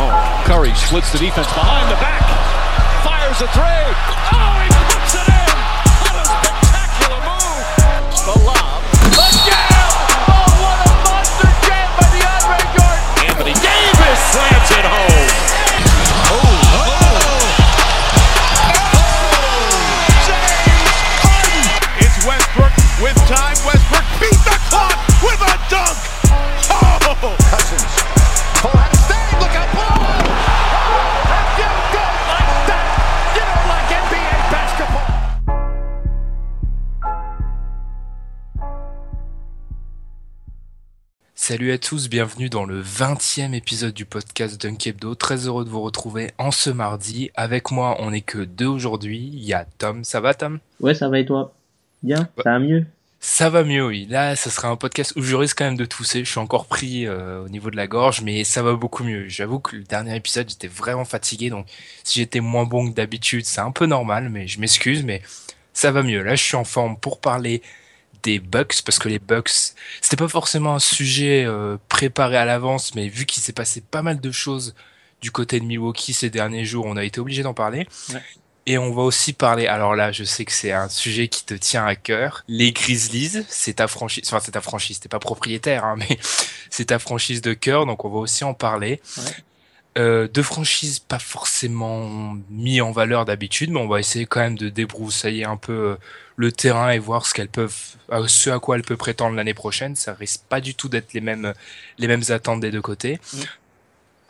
Oh, Curry splits the defense behind the back. Fires a three. Oh, he puts it in. What a spectacular move. The lob. The jam. Oh, what a monster jam by DeAndre Jordan. Anthony Davis slams it home. Oh. Salut à tous, bienvenue dans le 20e épisode du podcast Dunkebdo. Très heureux de vous retrouver en ce mardi. Avec moi, on n'est que deux aujourd'hui. Il y a Tom. Ça va, Tom? Ouais, ça va et toi? Bien, ça va mieux? Ça va mieux, oui. Là, ce sera un podcast où je risque quand même de tousser. Je suis encore pris euh, au niveau de la gorge, mais ça va beaucoup mieux. J'avoue que le dernier épisode, j'étais vraiment fatigué, donc si j'étais moins bon que d'habitude, c'est un peu normal, mais je m'excuse, mais ça va mieux. Là, je suis en forme pour parler des Bucks, parce que les Bucks, c'était pas forcément un sujet euh, préparé à l'avance, mais vu qu'il s'est passé pas mal de choses du côté de Milwaukee ces derniers jours, on a été obligé d'en parler. Ouais. Et on va aussi parler, alors là, je sais que c'est un sujet qui te tient à cœur. Les Grizzlies, c'est ta franchise, enfin, c'est ta franchise, t'es pas propriétaire, hein, mais c'est ta franchise de cœur, donc on va aussi en parler. Ouais. Euh, deux franchises pas forcément mis en valeur d'habitude, mais on va essayer quand même de débroussailler un peu euh, le terrain et voir ce qu'elles peuvent, euh, ce à quoi elles peuvent prétendre l'année prochaine. Ça risque pas du tout d'être les mêmes, les mêmes attentes des deux côtés. Mm.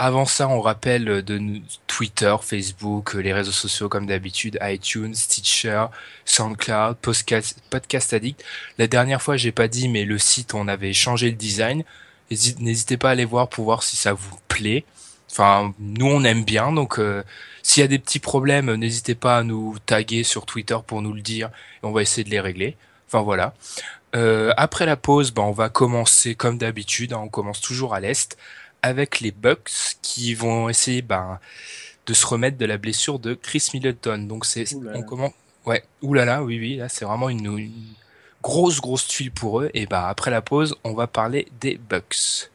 Avant ça, on rappelle de nous- Twitter, Facebook, euh, les réseaux sociaux comme d'habitude, iTunes, Stitcher, SoundCloud, Podcast, Podcast Addict. La dernière fois, j'ai pas dit, mais le site, on avait changé le design. Hési- N'hésitez pas à aller voir pour voir si ça vous plaît. Enfin, nous, on aime bien, donc euh, s'il y a des petits problèmes, n'hésitez pas à nous taguer sur Twitter pour nous le dire, et on va essayer de les régler. Enfin voilà. Euh, après la pause, ben, on va commencer comme d'habitude, hein, on commence toujours à l'est, avec les Bucks qui vont essayer ben, de se remettre de la blessure de Chris Middleton. Donc c'est, on commence, ouais, oulala, oui, oui, là c'est vraiment une, une grosse, grosse tuile pour eux. Et bah après la pause, on va parler des Bucks.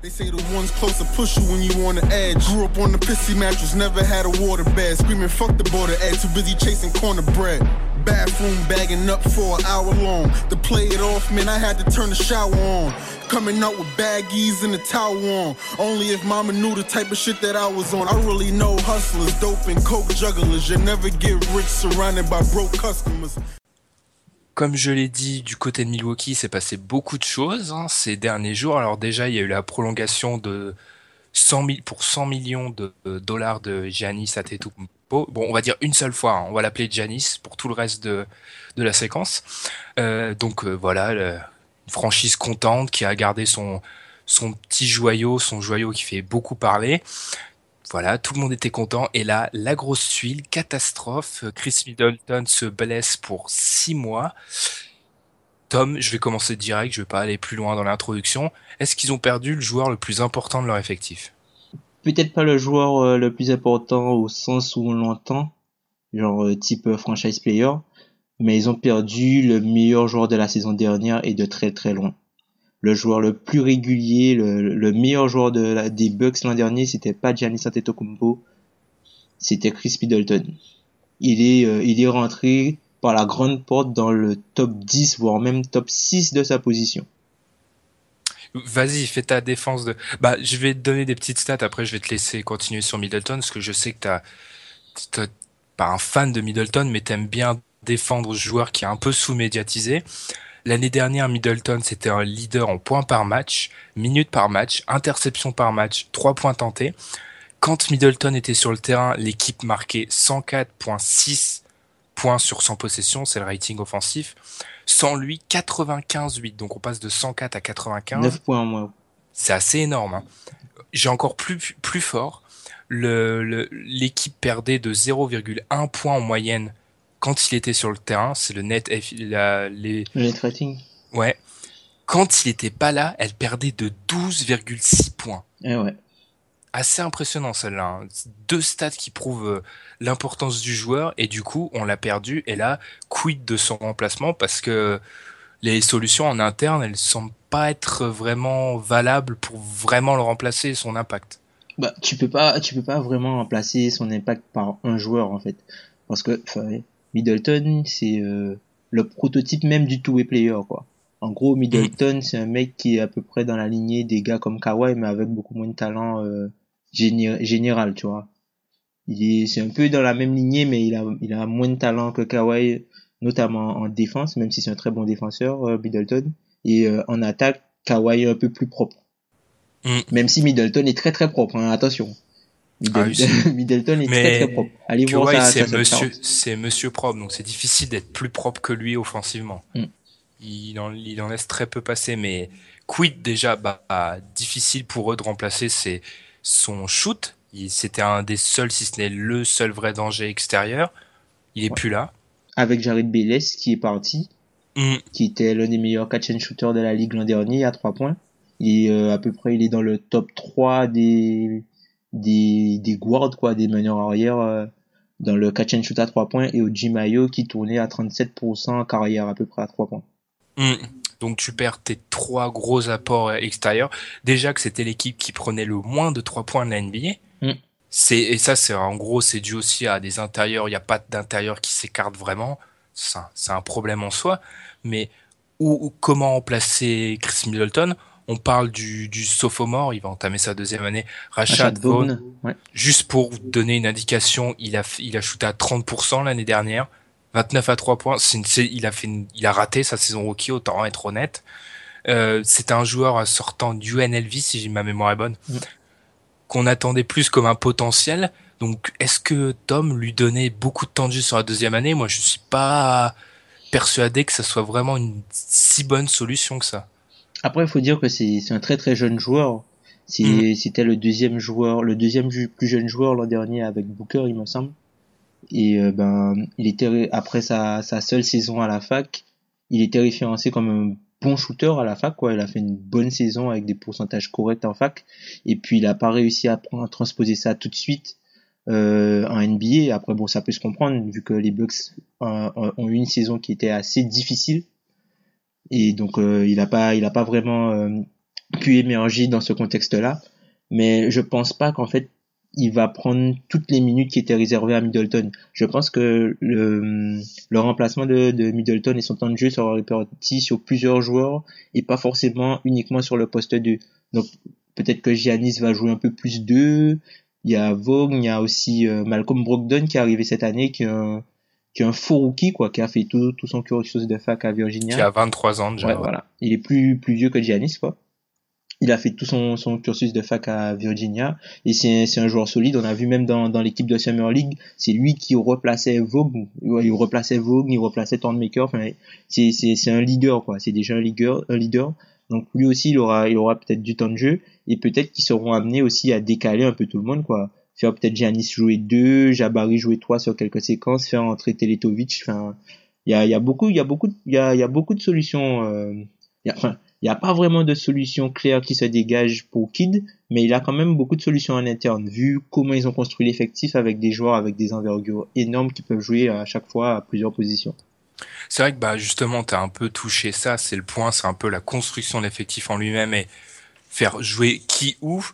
They say the ones close to push you when you on the edge. Grew up on the pissy mattress, never had a water bed. Screaming, fuck the border egg, too busy chasing corner bread. Bathroom bagging up for an hour long. To play it off, man, I had to turn the shower on. Coming out with baggies and a towel on. Only if mama knew the type of shit that I was on. I really know hustlers, dope and coke jugglers. You never get rich surrounded by broke customers. Comme je l'ai dit, du côté de Milwaukee, il s'est passé beaucoup de choses hein, ces derniers jours. Alors déjà, il y a eu la prolongation de 100 000 pour 100 millions de dollars de Giannis Antetokounmpo. Bon, on va dire une seule fois. hein, on va l'appeler Giannis pour tout le reste de la séquence. Euh, donc euh, voilà, une franchise contente qui a gardé son petit joyau, son joyau qui fait beaucoup parler. Voilà, tout le monde était content. Et là, la grosse tuile, catastrophe. Chris Middleton se blesse pour six mois. Tom, je vais commencer direct, je vais pas aller plus loin dans l'introduction. Est-ce qu'ils ont perdu le joueur le plus important de leur effectif? Peut-être pas le joueur euh, le plus important au sens où on l'entend, genre euh, type euh, franchise player, mais ils ont perdu le meilleur joueur de la saison dernière et de très très loin. Le joueur le plus régulier, le, le meilleur joueur des Bucks l'an dernier, c'était pas Giannis Antetokounmpo, c'était Chris Middleton. Il est, euh, il est rentré par la grande porte dans le top 10, voire même top 6 de sa position. Vas-y, fais ta défense de. Bah, je vais te donner des petites stats. Après, je vais te laisser continuer sur Middleton, parce que je sais que t'as pas un fan de Middleton, mais t'aimes bien défendre ce joueur qui est un peu sous-médiatisé. L'année dernière, Middleton, c'était un leader en points par match, minutes par match, interception par match, trois points tentés. Quand Middleton était sur le terrain, l'équipe marquait 104.6 points sur 100 possessions, c'est le rating offensif. Sans lui, 95-8. Donc on passe de 104 à 95. 9 points en moins. C'est assez énorme. Hein. J'ai encore plus, plus fort. Le, l'équipe perdait de 0,1 point en moyenne quand il était sur le terrain. C'est le net, la, les... Le net rating. Ouais. Quand il était pas là, elle perdait de 12,6 points. Eh ouais assez impressionnant celle-là. Hein. Deux stats qui prouvent euh, l'importance du joueur et du coup on l'a perdu et là quid de son remplacement? Parce que les solutions en interne elles semblent pas être vraiment valables pour vraiment le remplacer son impact. Bah tu peux pas tu peux pas vraiment remplacer son impact par un joueur en fait parce que Middleton c'est euh, le prototype même du two-way player quoi. En gros, Middleton, c'est un mec qui est à peu près dans la lignée des gars comme Kawhi, mais avec beaucoup moins de talent euh, général, tu vois. Il est, c'est un peu dans la même lignée, mais il a, il a moins de talent que Kawhi, notamment en défense, même si c'est un très bon défenseur, euh, Middleton. Et euh, en attaque, Kawhi est un peu plus propre. Mm. Même si Middleton est très très propre, hein, attention. Middleton, ah Middleton est très très propre. Allez voir ça. C'est monsieur, c'est monsieur propre, donc c'est difficile d'être plus propre que lui offensivement. Mm. Il en, il en laisse très peu passer, mais quid déjà, bah, difficile pour eux de remplacer, son shoot. C'était un des seuls, si ce n'est le seul vrai danger extérieur. Il est plus là. Avec Jared Bayless qui est parti, mm. qui était l'un des meilleurs catch and shooters de la ligue l'an dernier à 3 points. Et euh, à peu près, il est dans le top 3 des des, des guards, quoi, des meneurs arrière euh, dans le catch and shoot à 3 points et au Jimayo qui tournait à 37% en carrière à peu près à 3 points. Mm. Donc tu perds tes trois gros apports extérieurs. Déjà que c'était l'équipe qui prenait le moins de trois points de la NBA. Mm. C'est et ça c'est en gros c'est dû aussi à des intérieurs. Il n'y a pas d'intérieur qui s'écarte vraiment. C'est un problème en soi. Mais où, comment remplacer Chris Middleton? On parle du, du sophomore, il va entamer sa deuxième année. Rashad, Vaughn. Juste pour donner une indication, il a il a shooté à 30% l'année dernière. 29 à 3 points. il a fait, il a raté sa saison rookie, autant être honnête. Euh, c'est un joueur sortant du NLV, si ma mémoire est bonne, mm. qu'on attendait plus comme un potentiel. Donc, est-ce que Tom lui donnait beaucoup de temps de jeu sur la deuxième année? Moi, je suis pas persuadé que ça soit vraiment une si bonne solution que ça. Après, il faut dire que c'est un très très jeune joueur. Mm. C'était le deuxième joueur, le deuxième plus jeune joueur l'an dernier avec Booker, il me semble. Et euh, ben, il était après sa, sa seule saison à la fac, il était référencé comme un bon shooter à la fac. Quoi. Il a fait une bonne saison avec des pourcentages corrects en fac. Et puis il a pas réussi à, à transposer ça tout de suite euh, en NBA. Après bon, ça peut se comprendre vu que les Bucks euh, ont eu une saison qui était assez difficile. Et donc euh, il a pas, il a pas vraiment euh, pu émerger dans ce contexte-là. Mais je pense pas qu'en fait il va prendre toutes les minutes qui étaient réservées à Middleton. Je pense que le, le remplacement de, de, Middleton et son temps de jeu sera réparti sur plusieurs joueurs et pas forcément uniquement sur le poste 2. Donc peut-être que Giannis va jouer un peu plus 2. Il y a Vogue, il y a aussi euh, Malcolm Brogdon qui est arrivé cette année, qui est un, qui est un faux rookie, quoi, qui a fait tout, tout son cursus de fac à Virginia. Qui a 23 ans déjà. Ouais, voilà. Il est plus, plus vieux que Giannis, quoi. Il a fait tout son, son cursus de fac à Virginia et c'est un joueur solide. On a vu même dans, dans l'équipe de Summer League, c'est lui qui replaçait Vogue, il replaçait Vogue, il replaçait Thornmaker. Enfin, c'est c'est un leader quoi. C'est déjà un leader, un leader. Donc lui aussi, il aura il aura peut-être du temps de jeu et peut-être qu'ils seront amenés aussi à décaler un peu tout le monde quoi. Faire peut-être Giannis jouer deux, Jabari jouer trois sur quelques séquences, faire entrer Teletovic. Enfin, il y a y a beaucoup y a beaucoup y a beaucoup de solutions. Euh, enfin il n'y a pas vraiment de solution claire qui se dégage pour Kid, mais il a quand même beaucoup de solutions en interne, vu comment ils ont construit l'effectif avec des joueurs avec des envergures énormes qui peuvent jouer à chaque fois à plusieurs positions. C'est vrai que bah justement tu as un peu touché ça, c'est le point, c'est un peu la construction de l'effectif en lui-même et faire jouer qui où.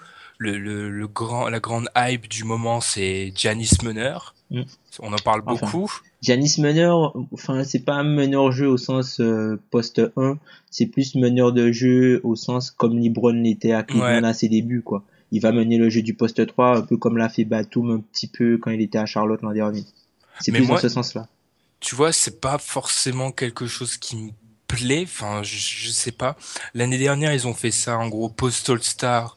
Le, le, grand, la grande hype du moment, c'est Janice Meneur. Mm. On en parle beaucoup. Giannis meneur, enfin c'est pas un meneur jeu au sens euh, poste 1, c'est plus meneur de jeu au sens comme LeBron l'était à Cleveland à ses débuts quoi. Il va mener le jeu du poste 3 un peu comme l'a fait Batum un petit peu quand il était à Charlotte l'an dernier. C'est plus dans ce sens-là. Tu vois, c'est pas forcément quelque chose qui me plaît, enfin je, je sais pas. L'année dernière, ils ont fait ça en gros post All-Star.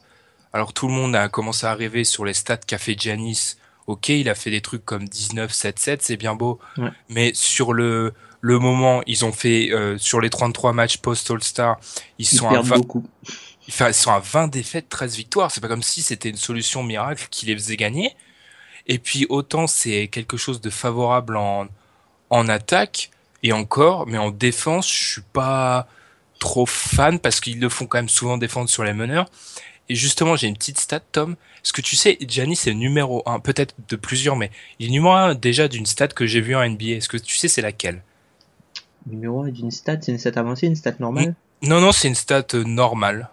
Alors tout le monde a commencé à rêver sur les stats qu'a fait Giannis ok, il a fait des trucs comme 19, 7, 7, c'est bien beau. Mais sur le, le moment, ils ont fait, euh, sur les 33 matchs post-All-Star, ils, sont à 20, ils sont à 20 défaites, 13 victoires. C'est pas comme si c'était une solution miracle qui les faisait gagner. Et puis, autant c'est quelque chose de favorable en, en attaque, et encore, mais en défense, je suis pas trop fan parce qu'ils le font quand même souvent défendre sur les meneurs. Et justement, j'ai une petite stat, Tom. Est-ce que tu sais, Giannis c'est le numéro 1, peut-être de plusieurs, mais il est numéro 1 déjà d'une stat que j'ai vue en NBA. Est-ce que tu sais c'est laquelle? Numéro 1 d'une stat, c'est une stat avancée, une stat normale? Non, non, c'est une stat euh, normale.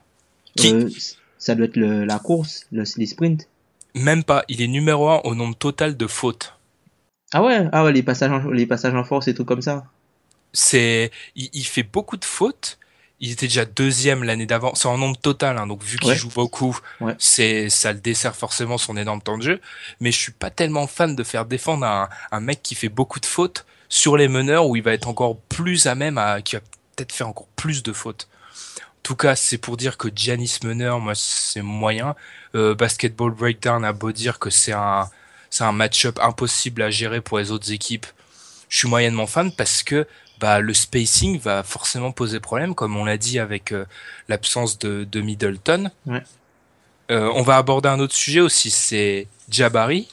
Euh, ça doit être le, la course, le, les sprints Même pas, il est numéro 1 au nombre total de fautes. Ah ouais, ah ouais les, passages en, les passages en force et tout comme ça. C'est, il, il fait beaucoup de fautes, il était déjà deuxième l'année d'avant, c'est en nombre total, hein, donc vu qu'il joue beaucoup, c'est ça le dessert forcément son énorme temps de jeu. Mais je suis pas tellement fan de faire défendre un, un, mec qui fait beaucoup de fautes sur les meneurs où il va être encore plus à même à qui va peut-être faire encore plus de fautes. En tout cas, c'est pour dire que Giannis meneur, moi c'est moyen. Euh, Basketball Breakdown a beau dire que c'est un c'est un match-up impossible à gérer pour les autres équipes. Je suis moyennement fan parce que bah, le spacing va forcément poser problème, comme on l'a dit avec euh, l'absence de, de, Middleton. Ouais. Euh, on va aborder un autre sujet aussi, c'est Jabari.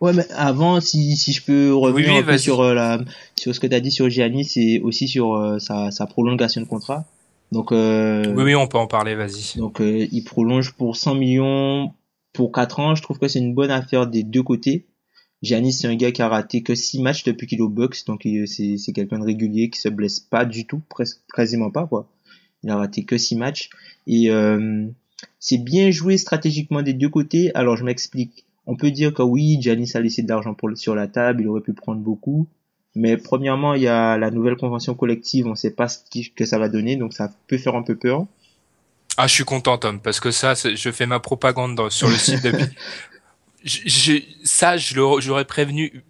Ouais, mais avant, si, si je peux revenir un peu sur, euh, la, sur ce que tu as dit sur Giannis et aussi sur sa, sa prolongation de contrat. Donc, oui, oui, on peut en parler, vas-y. Donc, il prolonge pour 100 millions pour 4 ans. Je trouve que c'est une bonne affaire des deux côtés. Giannis, c'est un gars qui a raté que 6 matchs depuis qu'il est au Bucks, donc c'est, quelqu'un de régulier qui se blesse pas du tout, presque quasiment pas quoi. Il a raté que 6 matchs et euh, c'est bien joué stratégiquement des deux côtés. Alors je m'explique. On peut dire que oui, Giannis a laissé de l'argent sur la table, il aurait pu prendre beaucoup. Mais premièrement, il y a la nouvelle convention collective, on sait pas ce que ça va donner, donc ça peut faire un peu peur. Ah, je suis content, Tom, parce que ça, je fais ma propagande sur le site depuis, je, ça, je l'aurais prévenu.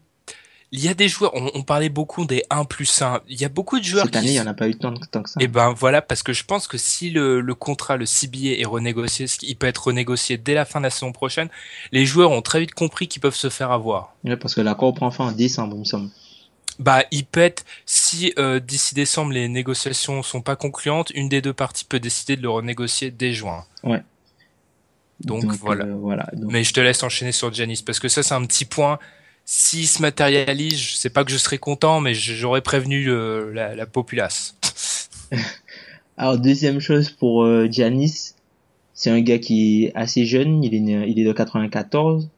Il y a des joueurs, on, parlait beaucoup des 1 plus 1. Il y a beaucoup de joueurs Cette année, il n'y en a pas eu tant, tant, que ça. Et eh ben voilà, parce que je pense que si le, le contrat, le CBA est renégocié, il peut être renégocié dès la fin de la saison prochaine, les joueurs ont très vite compris qu'ils peuvent se faire avoir. Ouais, parce que l'accord prend fin en décembre, il me semble. Bah, il peut être, si euh, d'ici décembre les négociations sont pas concluantes, une des deux parties peut décider de le renégocier dès juin. Ouais. Donc, voilà. Euh, voilà Mais je te laisse enchaîner sur Janis parce que ça c'est un petit point. S'il se matérialise, je sais pas que je serais content, mais j'aurais prévenu le, la, la, populace. Alors deuxième chose pour euh, Giannis, c'est un gars qui est assez jeune. Il est il est de 94,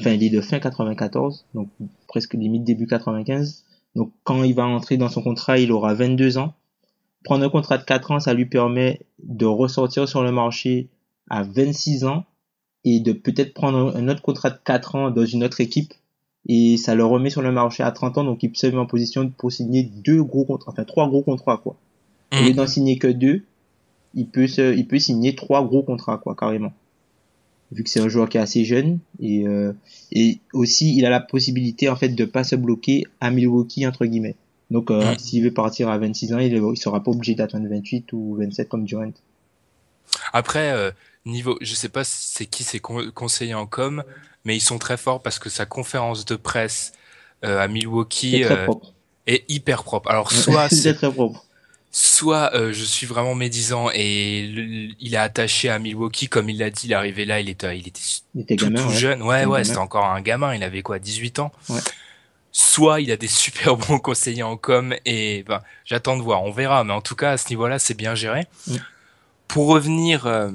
enfin il est de fin 94, donc presque limite début 95. Donc quand il va entrer dans son contrat, il aura 22 ans. Prendre un contrat de 4 ans, ça lui permet de ressortir sur le marché à 26 ans et de peut-être prendre un autre contrat de 4 ans dans une autre équipe. Et ça le remet sur le marché à 30 ans donc il se mettre en position pour signer deux gros contrats enfin trois gros contrats quoi. Mmh. au lieu d'en signer que deux il peut se, il peut signer trois gros contrats quoi carrément. Vu que c'est un joueur qui est assez jeune et euh, et aussi il a la possibilité en fait de pas se bloquer à Milwaukee entre guillemets. Donc euh, mmh. s'il veut partir à 26 ans il, il sera pas obligé d'attendre 28 ou 27 comme Durant après euh, niveau, je sais pas c'est qui c'est conseillé en com, mais ils sont très forts parce que sa conférence de presse euh, à Milwaukee est, euh, est, hyper propre. Alors soit c'est très propre. Soit euh, je suis vraiment médisant et il est attaché à Milwaukee comme il l'a dit, il est arrivé là, il était il était, il était tout, gamin, tout ouais. jeune. Ouais ouais, c'était encore un gamin, il avait quoi 18 ans. Ouais. Soit il a des super bons conseillers en com et ben j'attends de voir, on verra mais en tout cas à ce niveau-là, c'est bien géré. Mm. Pour revenir euh,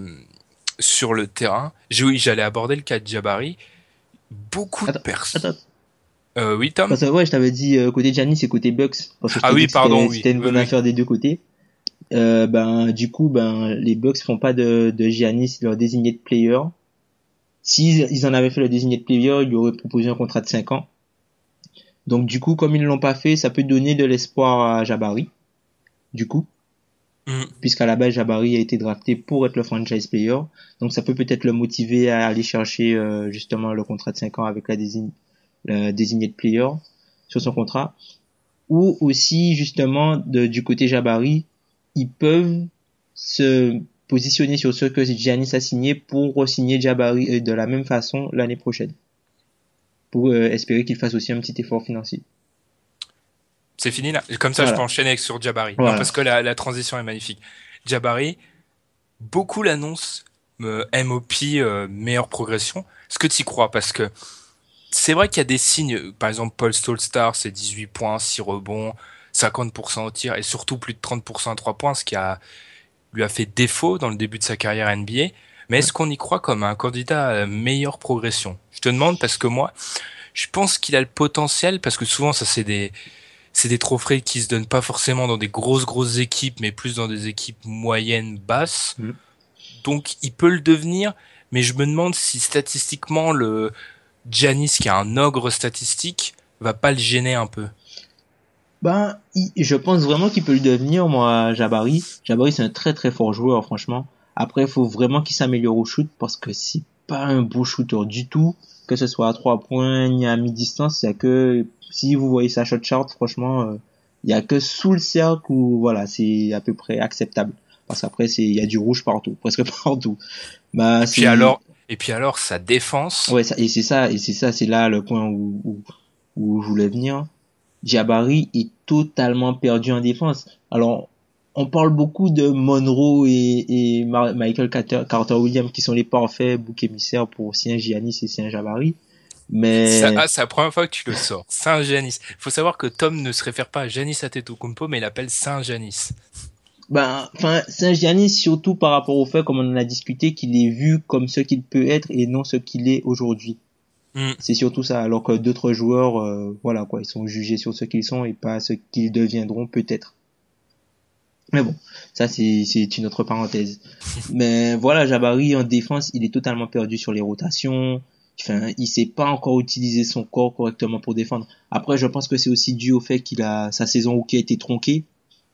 sur le terrain, oui, j'allais aborder le cas de Jabari. Beaucoup de personnes. Euh, oui, Tom? Parce que, ouais, je t'avais dit euh, côté Giannis et côté Bucks. Parce que ah oui, pardon. C'était une bonne oui, affaire des deux côtés. Euh, ben, du coup, ben, les Bucks font pas de, de Giannis leur désigné de player. S'ils ils en avaient fait le désigné de player, ils lui auraient proposé un contrat de 5 ans. Donc du coup, comme ils l'ont pas fait, ça peut donner de l'espoir à Jabari. Du coup, Mm. puisqu'à la base Jabari a été drafté pour être le franchise player, donc ça peut peut-être le motiver à aller chercher euh, justement le contrat de 5 ans avec la désigne le désigné de player sur son contrat. Ou aussi justement de, du côté Jabari, ils peuvent se positionner sur ce que Giannis a signé pour re-signer Jabari euh, de la même façon l'année prochaine. Pour euh, espérer qu'il fasse aussi un petit effort financier. C'est fini là. Comme ça, je peux enchaîner avec sur Jabari. Non, parce que la, la transition est magnifique. Jabari, beaucoup l'annoncent euh, MOP, euh, meilleure progression. Est-ce que tu y crois? Parce que c'est vrai qu'il y a des signes. Par exemple, Paul Stolstar, c'est 18 points, 6 rebonds, 50% au tir et surtout plus de 30% à 3 points, ce qui a, lui a fait défaut dans le début de sa carrière NBA. Mais est-ce qu'on y croit comme un candidat à meilleure progression? Je te demande parce que moi, je pense qu'il a le potentiel parce que souvent ça c'est des c'est des trophées qui se donnent pas forcément dans des grosses grosses équipes mais plus dans des équipes moyennes basses. Mhm. Donc il peut le devenir mais je me demande si statistiquement le Giannis qui a un ogre statistique va pas le gêner un peu. Ben, il- je pense vraiment qu'il peut le devenir, moi, Jabari. Jabari, c'est un très très fort joueur, franchement. Après, il faut vraiment qu'il s'améliore au shoot parce que c'est pas un beau shooter du tout, que ce soit à trois points ni à mi-distance. Il y a que, si vous voyez sa shot chart, franchement, euh, il y a que sous le cercle où, voilà, c'est à peu près acceptable. Parce qu'après, c'est, il y a du rouge partout, presque partout. Bah, Et puis alors et puis alors sa défense. Ouais, ça, et c'est ça, et c'est ça, c'est là le point où, où, où je voulais venir. Jabari est totalement perdu en défense. Alors, on parle beaucoup de Monroe et, Michael Carter, Carter Williams qui sont les parfaits boucs émissaires pour Saint Giannis et Saint Jabari. Mais Ça- ah, c'est la première fois que tu le sors. Saint Janis. Il faut savoir que Tom ne se réfère pas à Janis Antetokounmpo, mais il appelle Saint Janis. ben, enfin, Saint Giannis surtout par rapport au fait, comme on en a discuté, qu'il est vu comme ce qu'il peut être et non ce qu'il est aujourd'hui. Mm. C'est surtout ça. Alors que d'autres joueurs, euh, voilà quoi, ils sont jugés sur ce qu'ils sont et pas ce qu'ils deviendront peut-être. Mais bon, ça c'est une autre parenthèse. Mais voilà, Jabari en défense, il est totalement perdu sur les rotations. Enfin, il sait pas encore utiliser son corps correctement pour défendre. Après, je pense que c'est aussi dû au fait qu'il a sa saison qui a été tronquée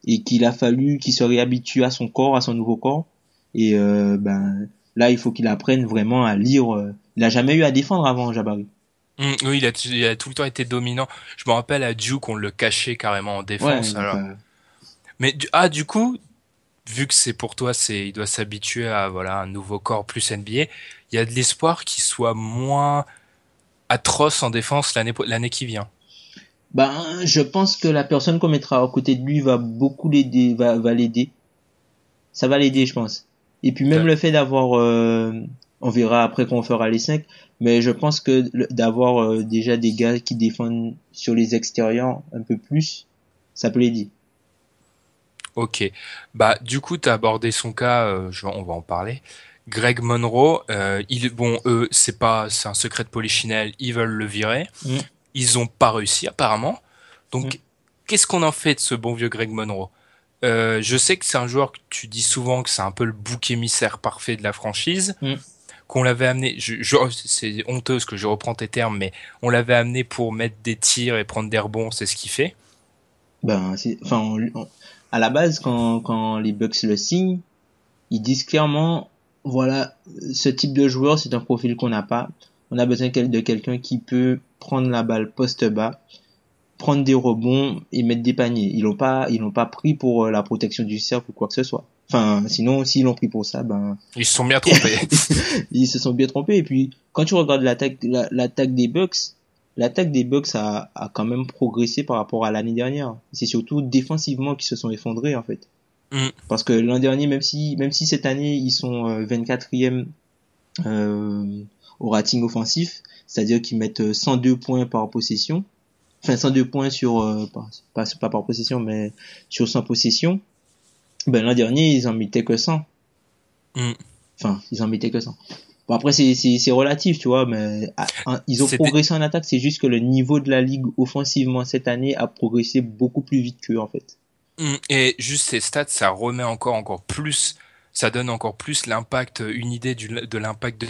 et qu'il a fallu qu'il se réhabitue à son corps, à son nouveau corps. Et euh, ben là, il faut qu'il apprenne vraiment à lire. euh, Il a jamais eu à défendre avant, Jabari. Mm, oui, il a, il a tout le temps été dominant. Je me rappelle à Duke, on le cachait carrément en défense. alors. euh, Mais du- ah, du coup, vu que c'est pour toi, c'est il doit s'habituer à voilà un nouveau corps plus NBA. Il y a de l'espoir qu'il soit moins atroce en défense l'année l'année qui vient. Ben, je pense que la personne qu'on mettra à côté de lui va beaucoup l'aider, va, va l'aider. Ça va l'aider, je pense. Et puis même Ouais. le fait d'avoir, euh, on verra après qu'on fera les cinq, mais je pense que d'avoir euh, déjà des gars qui défendent sur les extérieurs un peu plus, ça peut l'aider. Ok. Bah, du coup, tu as abordé son cas, euh, je, vais- on va en parler. Greg Monroe, euh, il, bon, eux, c'est pas, c'est un secret de polichinelle, ils veulent le virer. Mm. Ils ont pas réussi, apparemment. Donc, Mm. qu'est-ce qu'on en fait de ce bon vieux Greg Monroe? Euh, je sais que c'est un joueur que tu dis souvent que c'est un peu le bouc émissaire parfait de la franchise. Mm. Qu'on l'avait amené, je, je- c'est honteux ce que je reprends tes termes, mais on l'avait amené pour mettre des tirs et prendre des rebonds, c'est ce qu'il fait. Ben, c'est, enfin, on- on- à la base, quand, quand les Bucks le signent, ils disent clairement, voilà, ce type de joueur, c'est un profil qu'on n'a pas. On a besoin de quelqu'un qui peut prendre la balle poste bas, prendre des rebonds et mettre des paniers. Ils l'ont pas, ils l'ont pas pris pour euh, la protection du cercle ou quoi que ce soit. Enfin, sinon, s'ils l'ont pris pour ça, ben, Ils se sont bien trompés. ils se sont bien trompés. Et puis, quand tu regardes l'attaque, la- l'attaque des Bucks, l'attaque des Bucks a, a quand même progressé par rapport à l'année dernière. C'est surtout défensivement qu'ils se sont effondrés, en fait. Mm. Parce que l'an dernier, même si, même si cette année, ils sont euh, 24e euh, au rating offensif, c'est-à-dire qu'ils mettent euh, 102 points par possession, enfin 102 points sur, euh, pas, pas, pas par possession, mais sur 100 possessions, ben l'an dernier, ils en mettaient que 100. Mm. Enfin, ils en mettaient que 100. Bon, après, c'est, relatif, tu vois, mais ah, ils ont progressé en attaque, c'est juste que le niveau de la ligue offensivement cette année a progressé beaucoup plus vite qu'eux, en fait. Mm, Et juste ces stats, ça remet encore encore plus, ça donne encore plus l'impact, une idée du, de l'impact de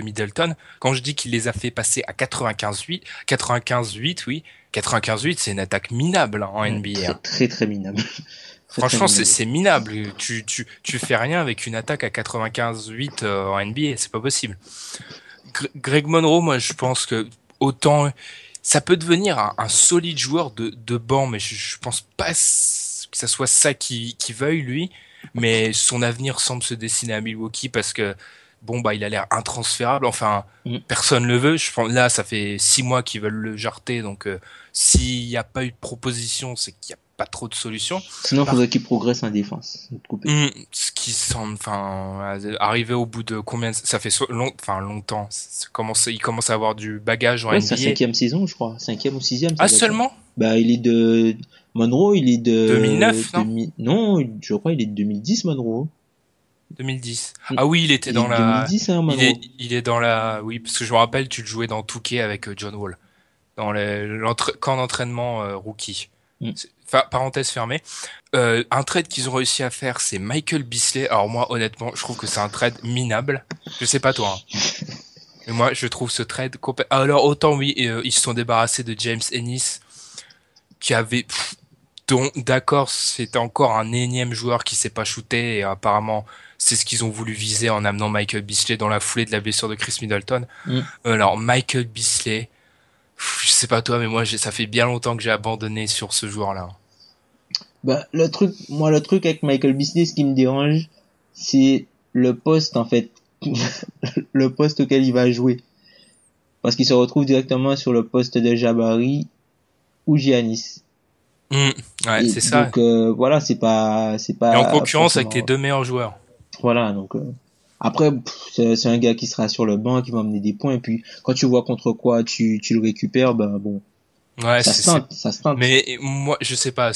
Middleton. Quand je dis qu'il les a fait passer à 95-8, 95-8, oui, 95-8, c'est une attaque minable hein, en NBA. Très, très, très minable. Franchement, c'est minable. Tu, tu, tu fais rien avec une attaque à 95-8 euh, en NBA, c'est pas possible. Greg Monroe, moi, je pense que autant ça peut devenir un, solide joueur de, de banc, mais je, je pense pas que ça soit ça qui, qui veuille lui. Mais son avenir semble se dessiner à Milwaukee parce que bon bah il a l'air intransférable. Enfin, mm. personne le veut. Je pense là, ça fait six mois qu'ils veulent le jarter, donc euh, s'il n'y a pas eu de proposition, c'est qu'il n'y a pas trop de solutions. Sinon, il faudrait qu'il progresse en défense. Mm, ce qui semble, enfin, arriver au bout de combien ça fait long, enfin longtemps. Commence, il commence à avoir du bagage en ouais, C'est cinquième saison, je crois, cinquième ou sixième. Ah seulement? Bah, il est de Monroe, il est de 2009, non? Non, je crois, il est de 2010, Monroe. 2010. Ah oui, il était dans la. 2010, hein, il, est, il est dans la. Oui, parce que je me rappelle, tu le jouais dans Touquet avec euh, John Wall, dans le camp d'entraînement euh, rookie. Mm. parenthèse fermée. Euh, un trade qu'ils ont réussi à faire, c'est Michael Bisley. Alors moi, honnêtement, je trouve que c'est un trade minable. Je sais pas toi. Hein. Mais moi, je trouve ce trade Alors autant oui, ils se sont débarrassés de James Ennis, qui avait d'accord, c'était encore un énième joueur qui s'est pas shooté et apparemment c'est ce qu'ils ont voulu viser en amenant Michael Bisley dans la foulée de la blessure de Chris Middleton. Mm. Alors Michael Bisley, je sais pas toi, mais moi ça fait bien longtemps que j'ai abandonné sur ce joueur-là. Bah le truc, moi le truc avec Michael Bisley, ce qui me dérange, c'est le poste en fait, le poste auquel il va jouer, parce qu'il se retrouve directement sur le poste de Jabari ou Giannis. Mmh, ouais, c'est ça. Donc euh, voilà, c'est pas, c'est pas. Et en concurrence avec tes deux meilleurs joueurs. Voilà, donc euh, après c'est un gars qui sera sur le banc, qui va amener des points. Et puis quand tu vois contre quoi tu, tu le récupères, ben bon. Ouais, ça se tente, ça se tente. Mais moi, je sais pas.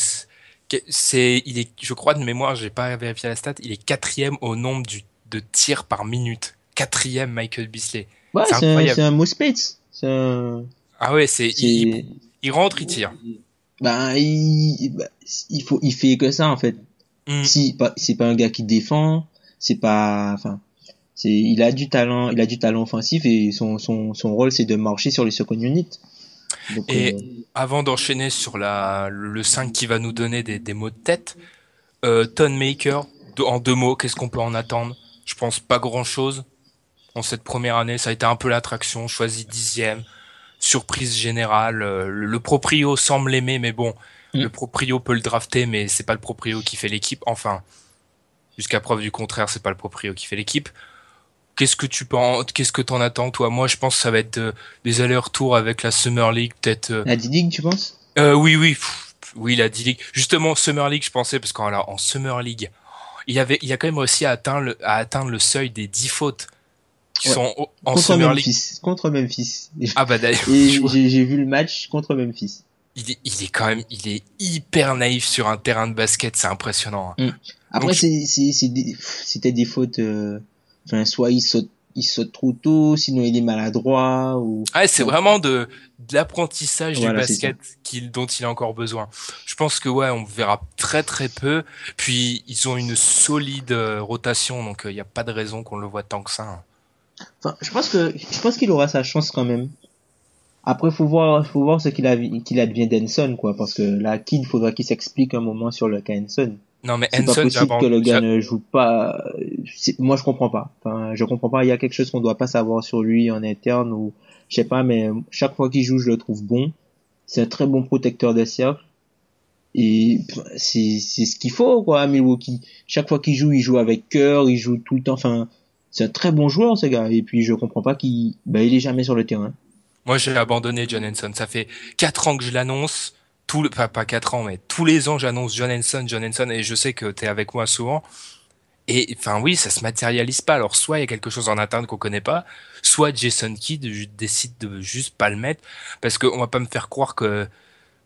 C'est, il est, je crois de mémoire, j'ai pas vérifié la stat, il est quatrième au nombre du, de tirs par minute. Quatrième Michael Bisley. Ouais, c'est un, c'est un Spates. Un... Ah ouais, c'est, il, il rentre, il tire ben il, il faut il fait que ça en fait mm. si c'est pas un gars qui défend c'est pas enfin c'est il a du talent il a du talent offensif et son son son rôle c'est de marcher sur les second units et euh, avant d'enchaîner sur la le 5 qui va nous donner des, des mots de tête euh, Ton Maker en deux mots qu'est-ce qu'on peut en attendre? Je pense pas grand chose en cette première année ça a été un peu l'attraction choisi dixième surprise générale. Euh, le, proprio semble l'aimer, mais bon, mm. le proprio peut le drafter, mais c'est pas le proprio qui fait l'équipe. Enfin, jusqu'à preuve du contraire, c'est pas le proprio qui fait l'équipe. Qu'est-ce que tu penses Qu'est-ce que t'en attends, toi? Moi, je pense que ça va être euh, des allers-retours avec la Summer League, peut-être. Euh, la D-League, tu penses? Oui, oui, oui, la D-League. Justement, Summer League, je pensais parce qu'en en Summer League, il avait, il a quand même réussi à atteindre le, à atteindre le seuil des 10 fautes qui sont en contre Summer Memphis, Contre Memphis. Ah bah d'ailleurs. j'ai vu le match contre Memphis. Il est, il est quand même, il est hyper naïf sur un terrain de basket, c'est impressionnant. Hein. Mm. Après, c'était des fautes. Euh, enfin, soit il saute, il saute trop tôt, sinon il est maladroit. Ou... Ah, c'est vraiment de, de l'apprentissage du basket qu'il, dont il a encore besoin. Je pense que ouais, on verra très très peu. Puis ils ont une solide euh, rotation, donc il euh, n'y a pas de raison qu'on le voit tant que ça. Hein. Enfin, je pense que je pense qu'il aura sa chance quand même. Après, faut voir, faut voir ce qu'il a, qu'il advient d'Enson, quoi, parce que là, Kid, faudra qu'il s'explique un moment sur le cas Enson. Non, mais c'est pas possible que gars ne joue pas. Moi, je comprends pas. Enfin, je comprends pas. Il y a quelque chose qu'on doit pas savoir sur lui en interne ou je sais pas, mais chaque fois qu'il joue, je le trouve bon. C'est un très bon protecteur des cercles. Et c'est, c'est ce qu'il faut, quoi, à Milwaukee. Chaque fois qu'il joue, il joue avec cœur, il joue tout le temps. Enfin, c'est un très bon joueur, ce gars. Et puis, je comprends pas qu'il, bah, il est jamais sur le terrain. Moi, j'ai abandonné John Henson. Ça fait quatre ans que je l'annonce. Tout le, pas, pas quatre ans, mais tous les ans, j'annonce John Henson, John Henson, et je sais que tu es avec moi souvent. Et enfin oui, ça se matérialise pas. Alors soit il y a quelque chose en interne qu'on connaît pas, soit Jason Kidd décide de juste pas le mettre parce qu'on va pas me faire croire que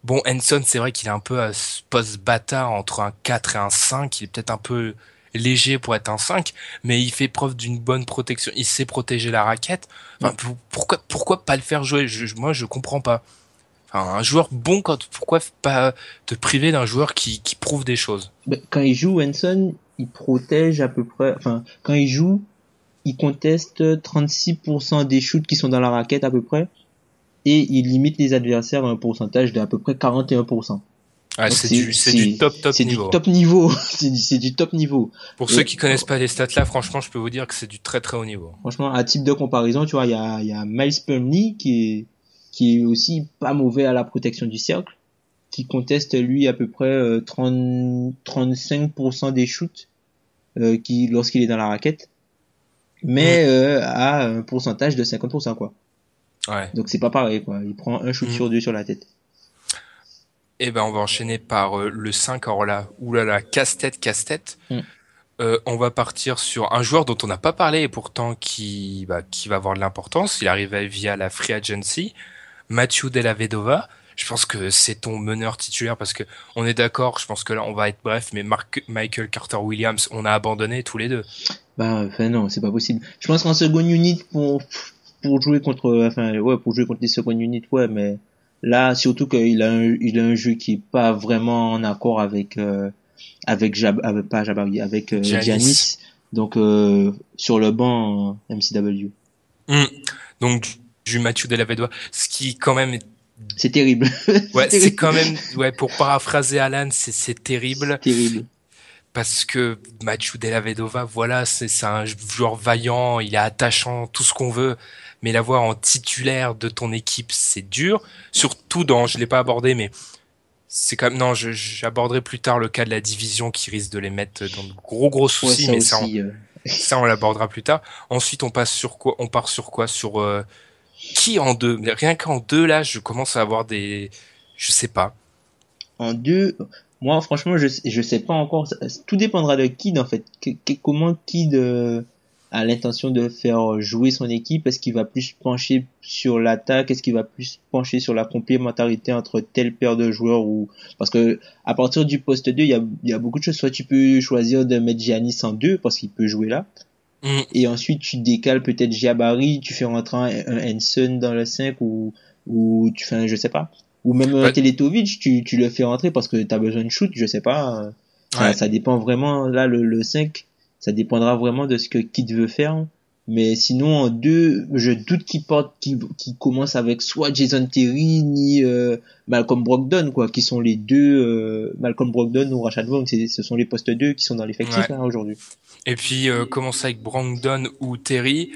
bon Henson, c'est vrai qu'il est un peu à ce poste bâtard entre un 4 et un 5, il est peut-être un peu léger pour être un 5, mais il fait preuve d'une bonne protection. Il sait protéger la raquette. Enfin, pourquoi, pourquoi pas le faire jouer? Je, Moi, je comprends pas. Enfin, un joueur bon, quand, pourquoi pas te priver d'un joueur qui, qui prouve des choses? Quand il joue, Henson, il protège à peu près. Enfin, quand il joue, il conteste 36% des shoots qui sont dans la raquette à peu près, et il limite les adversaires à un pourcentage d'à peu près 41%. Ah, c'est du, top top c'est niveau. du top niveau. c'est du, top niveau. Pour Et- ceux qui connaissent pas les stats là, franchement, je peux vous dire que c'est du très très haut niveau. Franchement, à type de comparaison, tu vois, il y a, il y a Miles Plumlee qui est, qui est aussi pas mauvais à la protection du cercle, qui conteste lui à peu près euh, 30, 35% des shoots euh, qui lorsqu'il est dans la raquette, mais euh, à un pourcentage de 50% quoi. Ouais. Donc c'est pas pareil quoi. Il prend un shoot Mhm. sur deux sur la tête. Eh ben, on va enchaîner par euh, le 5. Alors là, oulala, casse-tête, casse-tête. Mm. Euh, on va partir sur un joueur dont on n'a pas parlé et pourtant qui, bah, qui va avoir de l'importance. Il arrivait via la free agency. Mathieu Della Vedova. Je pense que c'est ton meneur titulaire parce que on est d'accord. Je pense que là, on va être bref, mais Mark- Michael Carter Williams, on a abandonné tous les deux. Bah, enfin non, c'est pas possible. Je pense qu'en second unit pour pour jouer contre, enfin ouais, pour jouer contre les second unit, ouais, mais là surtout qu'il a un, il a un jeu qui est pas vraiment en accord avec euh, avec Jab, avec pas Jabari, avec euh, Giannis. Giannis. Donc euh, sur le banc euh, MCW, Mm. Donc, Mathieu Della Vedova. Ce qui, quand même, est- c'est terrible. ouais, c'est quand même, ouais, pour paraphraser Alan, c'est, terrible. terrible. parce que Mathieu Della Vedova, voilà, c'est un joueur vaillant, il est attachant, tout ce qu'on veut, mais l'avoir en titulaire de ton équipe, c'est dur. Surtout dans, je l'ai pas abordé, mais c'est quand même non, j'aborderai plus tard le cas de la division qui risque de les mettre dans de gros gros Ouais, soucis, ça mais ça, on, aussi. euh, ça on l'abordera plus tard. Ensuite, on passe sur quoi On part sur quoi? Sur euh, qui en deux? Rien qu'en deux là, je commence à avoir des, je sais pas. En deux, moi franchement je je sais pas encore. Tout dépendra de Kid en fait. Comment Kid euh, a l'intention de faire jouer son équipe? Est-ce qu'il va plus pencher sur l'attaque? Est-ce qu'il va plus pencher sur la complémentarité entre telle paire de joueurs ou parce que à partir du poste 2 il y a il y a beaucoup de choses. Soit tu peux choisir de mettre Giannis en deux parce qu'il peut jouer là. Mm. Et ensuite tu décales peut-être Jabari, tu fais rentrer un, un Henson dans le 5 ou ou tu fais un, je sais pas ou même Ouais. ouais. Teletovic tu, tu le fais rentrer parce que tu as besoin de shoot je sais pas euh, ça, Ouais. ça dépend vraiment là le, le 5 ça dépendra vraiment de ce que Kid veut faire mais sinon en deux je doute qu'il porte qu'il qu'il commence avec soit Jason Terry ni euh, Malcolm Brogdon quoi qui sont les deux euh, Malcolm Brogdon ou Rashad Vaughn ce sont les postes 2 qui sont dans l'effectif Ouais. là aujourd'hui Et puis euh, commencer avec Brandon ou Terry,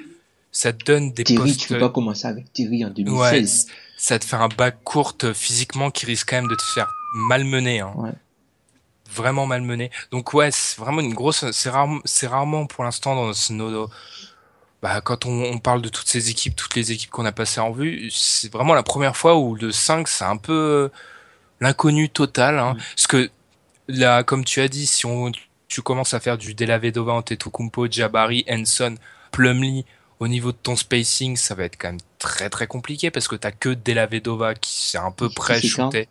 ça te donne des Terry postes. tu peux pas commencer avec Terry en Ouais, 2016 c- ça te fait un bac courte physiquement qui risque quand même de te faire malmener. Hein. Ouais. Vraiment malmener. Donc ouais, c'est vraiment une grosse. C'est rarement, c'est rarement pour l'instant dans nos. Bah, quand on, on parle de toutes ces équipes, toutes les équipes qu'on a passées en vue, c'est vraiment la première fois où le 5, c'est un peu euh, l'inconnu total. Hein. Parce que là, comme tu as dit, si on, tu commences à faire du Della Vedova, Antetokounmpo, Jabari, Henson, Plumlee, au niveau de ton spacing, ça va être quand même très très compliqué parce que t'as que Della Vedova qui s'est un peu près shooté.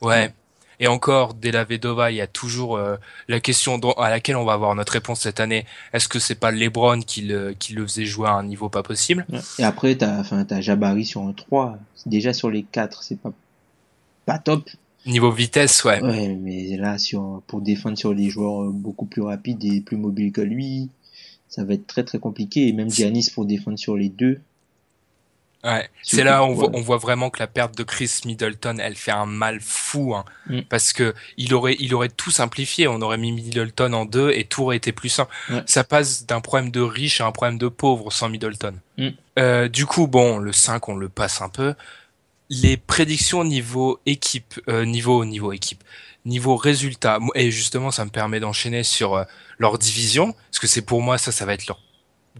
Ouais. Et encore, Della Vedova, il y a toujours euh, la question dont- à laquelle on va avoir notre réponse cette année. Est-ce que c'est pas LeBron qui le, qui le faisait jouer à un niveau pas possible? Et après, t'as, t'as Jabari sur un 3. Déjà sur les 4, c'est pas, pas top. Niveau vitesse, ouais. Ouais, mais là, sur, pour défendre sur des joueurs euh, beaucoup plus rapides et plus mobiles que lui, ça va être très très compliqué. Et même Giannis pour défendre sur les deux. Ouais, c'est là on voit, ouais. on voit vraiment que la perte de Chris Middleton, elle fait un mal fou, hein, Mm. parce que il aurait, il aurait tout simplifié. On aurait mis Middleton en deux et tout aurait été plus simple. Ça passe d'un problème de riche à un problème de pauvre sans Middleton. Mm. Euh, du coup, bon, le 5, on le passe un peu. Les prédictions niveau équipe, euh, niveau niveau équipe, niveau résultat. Et justement, ça me permet d'enchaîner sur euh, leur division, parce que c'est pour moi ça, ça va être leur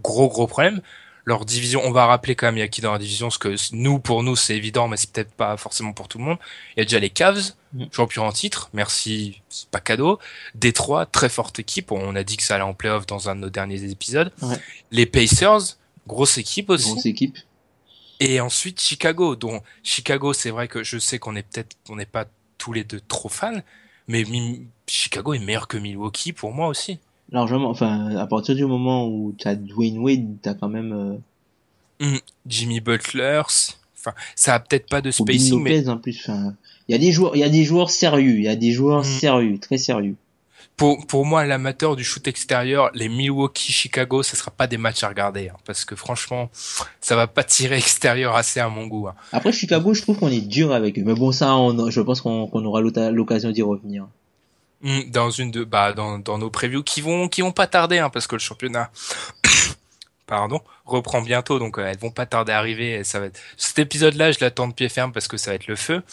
gros gros problème leur division, on va rappeler quand même il y a qui dans la division, parce que nous, pour nous, c'est évident, mais c'est peut-être pas forcément pour tout le monde. Il y a déjà les Cavs, Mm. champions en titre, merci, c'est pas cadeau. Détroit, très forte équipe, on a dit que ça allait en playoff dans un de nos derniers épisodes. Ouais. Les Pacers, grosse équipe aussi. Grosse équipe. Et ensuite Chicago, dont Chicago, c'est vrai que je sais qu'on est peut-être, on n'est pas tous les deux trop fans, mais Chicago est meilleur que Milwaukee pour moi aussi. Largement, enfin, à partir du moment où t'as Dwayne Wade, t'as quand même, euh, Jimmy Butler, enfin, ça a peut-être pas de spacing, mais Lopez en plus, enfin, il y a des joueurs, il y a des joueurs sérieux, il y a des joueurs Mm. sérieux, très sérieux. pour, pour moi, l'amateur du shoot extérieur, les Milwaukee-Chicago, ce sera pas des matchs à regarder, hein, parce que franchement, ça va pas tirer extérieur assez à mon goût. hein. Après, Chicago, je trouve qu'on est dur avec eux. Mais bon, ça, on, je pense qu'on qu'on aura l'occasion d'y revenir. Hmm, Dans une de, bah, dans, dans nos previews qui vont, qui vont pas tarder, hein, parce que le championnat, pardon, reprend bientôt, donc euh, elles vont pas tarder à arriver. ça va être... Cet épisode-là, je l'attends de pied ferme parce que ça va être le feu.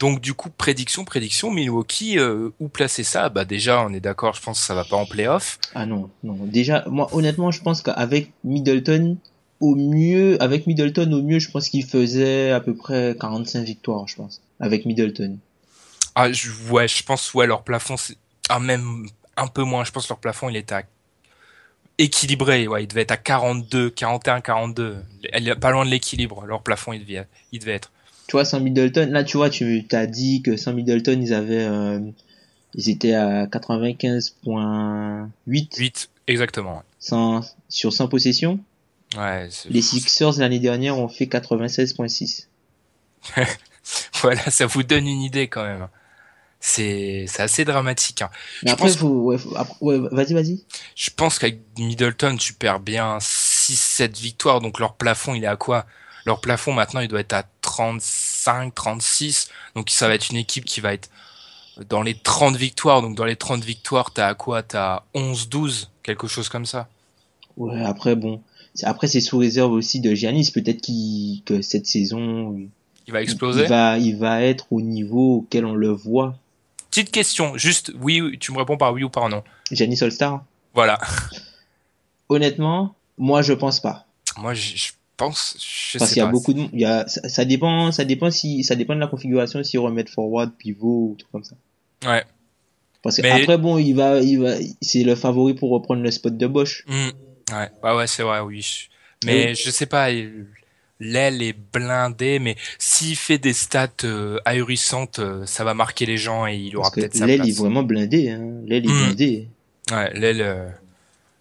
Donc du coup, prédiction, prédiction, Milwaukee, euh, où placer ça? Bah déjà, on est d'accord, je pense que ça va pas en playoff. Ah non, non. Déjà, moi, honnêtement, je pense qu'avec Middleton, au mieux, avec Middleton, au mieux, je pense qu'il faisait à peu près 45 victoires, je pense. Avec Middleton. Ah, je, ouais, je pense, ouais, leur plafond, c'est ah, même un peu moins. Je pense que leur plafond, il était à équilibré. Ouais, il devait être à 42, 41, 42. Elle est pas loin de l'équilibre. Leur plafond, il devait, il devait être. Tu vois, sans Middleton, là, tu vois, tu t'as dit que sans Middleton, ils avaient, euh, ils étaient à 95.8 8, exactement. sans, sur 100 possessions. Ouais, Les Sixers l'année dernière ont fait 96.6. voilà, ça vous donne une idée quand même. C'est, c'est assez dramatique. hein. Mais Je après, pense- faut, ouais, vas-y, vas-y. Je pense qu'avec Middleton, tu perds bien 6-7 victoires, donc leur plafond, il est à quoi? Leur plafond, maintenant, il doit être à 35, 36, donc ça va être une équipe qui va être dans les 30 victoires, donc dans les 30 victoires, t'as à quoi? T'as 11, 12, quelque chose comme ça. Ouais, après, bon. C'est- Après, c'est sous réserve aussi de Giannis. Peut-être qu'il, que cette saison, Il va il exploser. va, il va être au niveau auquel on le voit. Petite question, juste, oui, tu me réponds par oui ou par non. Giannis All-Star. Voilà. Honnêtement, moi, je pense pas. Moi, je, pense, je Parce sais qu'il y a pas. beaucoup de, il y a, ça, ça dépend, ça dépend si, ça dépend de la configuration, si on remet forward, pivot, ou tout comme ça. Ouais. Parce que Mais- après, bon, il va, il va, c'est le favori pour reprendre le spot de Bosch. Hmm. Ouais, bah ouais, c'est vrai, oui. Mais je sais pas, il- l'aile est blindée, mais s'il fait des stats euh, ahurissantes, euh, ça va marquer les gens et il aura peut-être sa l'aile est place. vraiment blindée, hein. L'aile est Hmm. blindée. Ouais, l'aile, euh,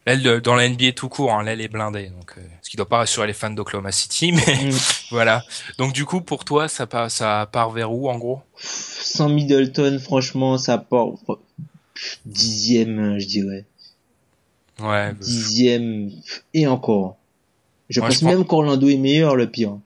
l'aile dans la NBA tout court, hein, l'aile est blindée, donc euh, ce qui doit pas rassurer les fans d'Oklahoma City, mais Hmm. voilà. Donc du coup, pour toi, ça part, ça part vers où en gros? Sans Middleton, franchement, ça part, pff, dixième, je dirais. Ouais. Dixième, et encore. Je pense je même qu'Orlando est meilleur, le pire.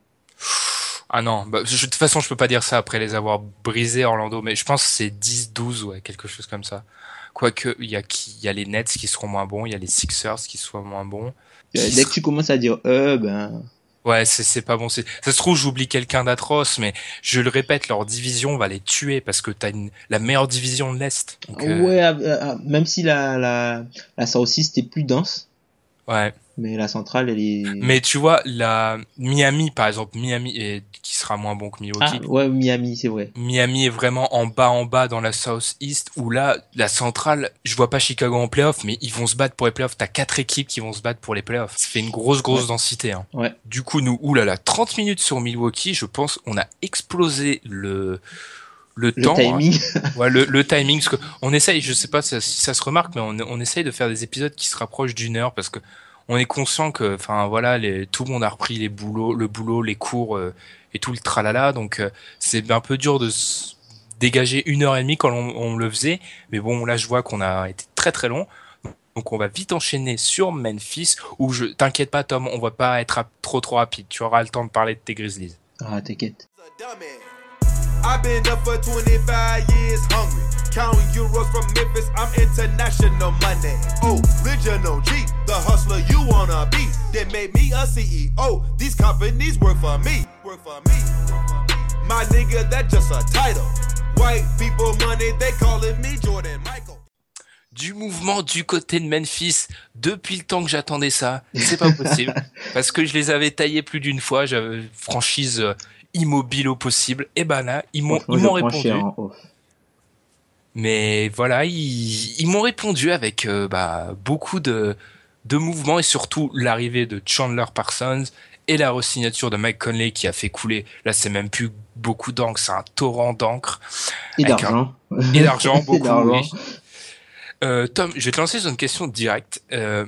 Ah non, bah, je- de toute façon, je peux pas dire ça après les avoir brisés Orlando, mais je pense que c'est 10, 12, ouais, quelque chose comme ça. Quoique, il y a qui, y a les Nets qui seront moins bons, il y a les Sixers qui seront moins bons. Euh, Dès que tu commences à dire, euh, ben, Ouais, c'est, pas bon. Ça se trouve, j'oublie quelqu'un d'atroce, mais je le répète, leur division va les tuer parce que t'as une, la meilleure division de l'Est. Euh, ouais, euh, euh, même si la, la, la est plus dense, ouais. mais la centrale, elle est, Mais tu vois, la Miami, par exemple, Miami est, qui sera moins bon que ah, Milwaukee. ouais, Miami, c'est vrai. Miami est vraiment en bas en bas dans la Southeast où là la centrale je vois pas Chicago en playoff mais ils vont se battre pour les playoffs t'as quatre équipes qui vont se battre pour les playoffs ça fait une grosse grosse densité hein. Ouais. du coup nous oulala 30 minutes sur Milwaukee je pense on a explosé le le, Le temps hein. timing. Ouais, le, le timing, parce que on essaye, je sais pas si si ça se remarque, mais on, on essaye de faire des épisodes qui se rapprochent d'une heure parce que on est conscient que, enfin voilà, les, tout le monde a repris les boulots, le boulot, les cours euh, et tout le tralala, donc euh, c'est un peu dur de se dégager une heure et demie quand on, on le faisait, mais bon là je vois qu'on a été très très long. Donc on va vite enchaîner sur Memphis où je t'inquiète pas Tom, on va pas être trop trop rapide. Tu auras le temps de parler de tes Grizzlies. Ah, t'inquiète. I've been up for 25 years hungry. Counting euros from Memphis, I'm international money. Oh, original G, the hustler you wanna be. That made me a CEO. These companies work for me. Work for me. My nigga, that just a title. White people money, they calling me Jordan Michael. du mouvement du côté de Memphis depuis le temps que j'attendais ça. C'est pas possible parce que je les avais taillés plus d'une fois. J'avais franchise euh, immobile au possible. Et ben là, ils m'ont ils m'ont répondu. off. Mais voilà, ils, ils m'ont répondu avec euh, bah, beaucoup de de mouvements et surtout l'arrivée de Chandler Parsons et la re-signature de Mike Conley qui a fait couler. Là, c'est même plus beaucoup d'encre, c'est un torrent d'encre Et d'argent. et d'argent Et beaucoup. oui. Euh, Tom, je vais te lancer sur une question directe. Euh,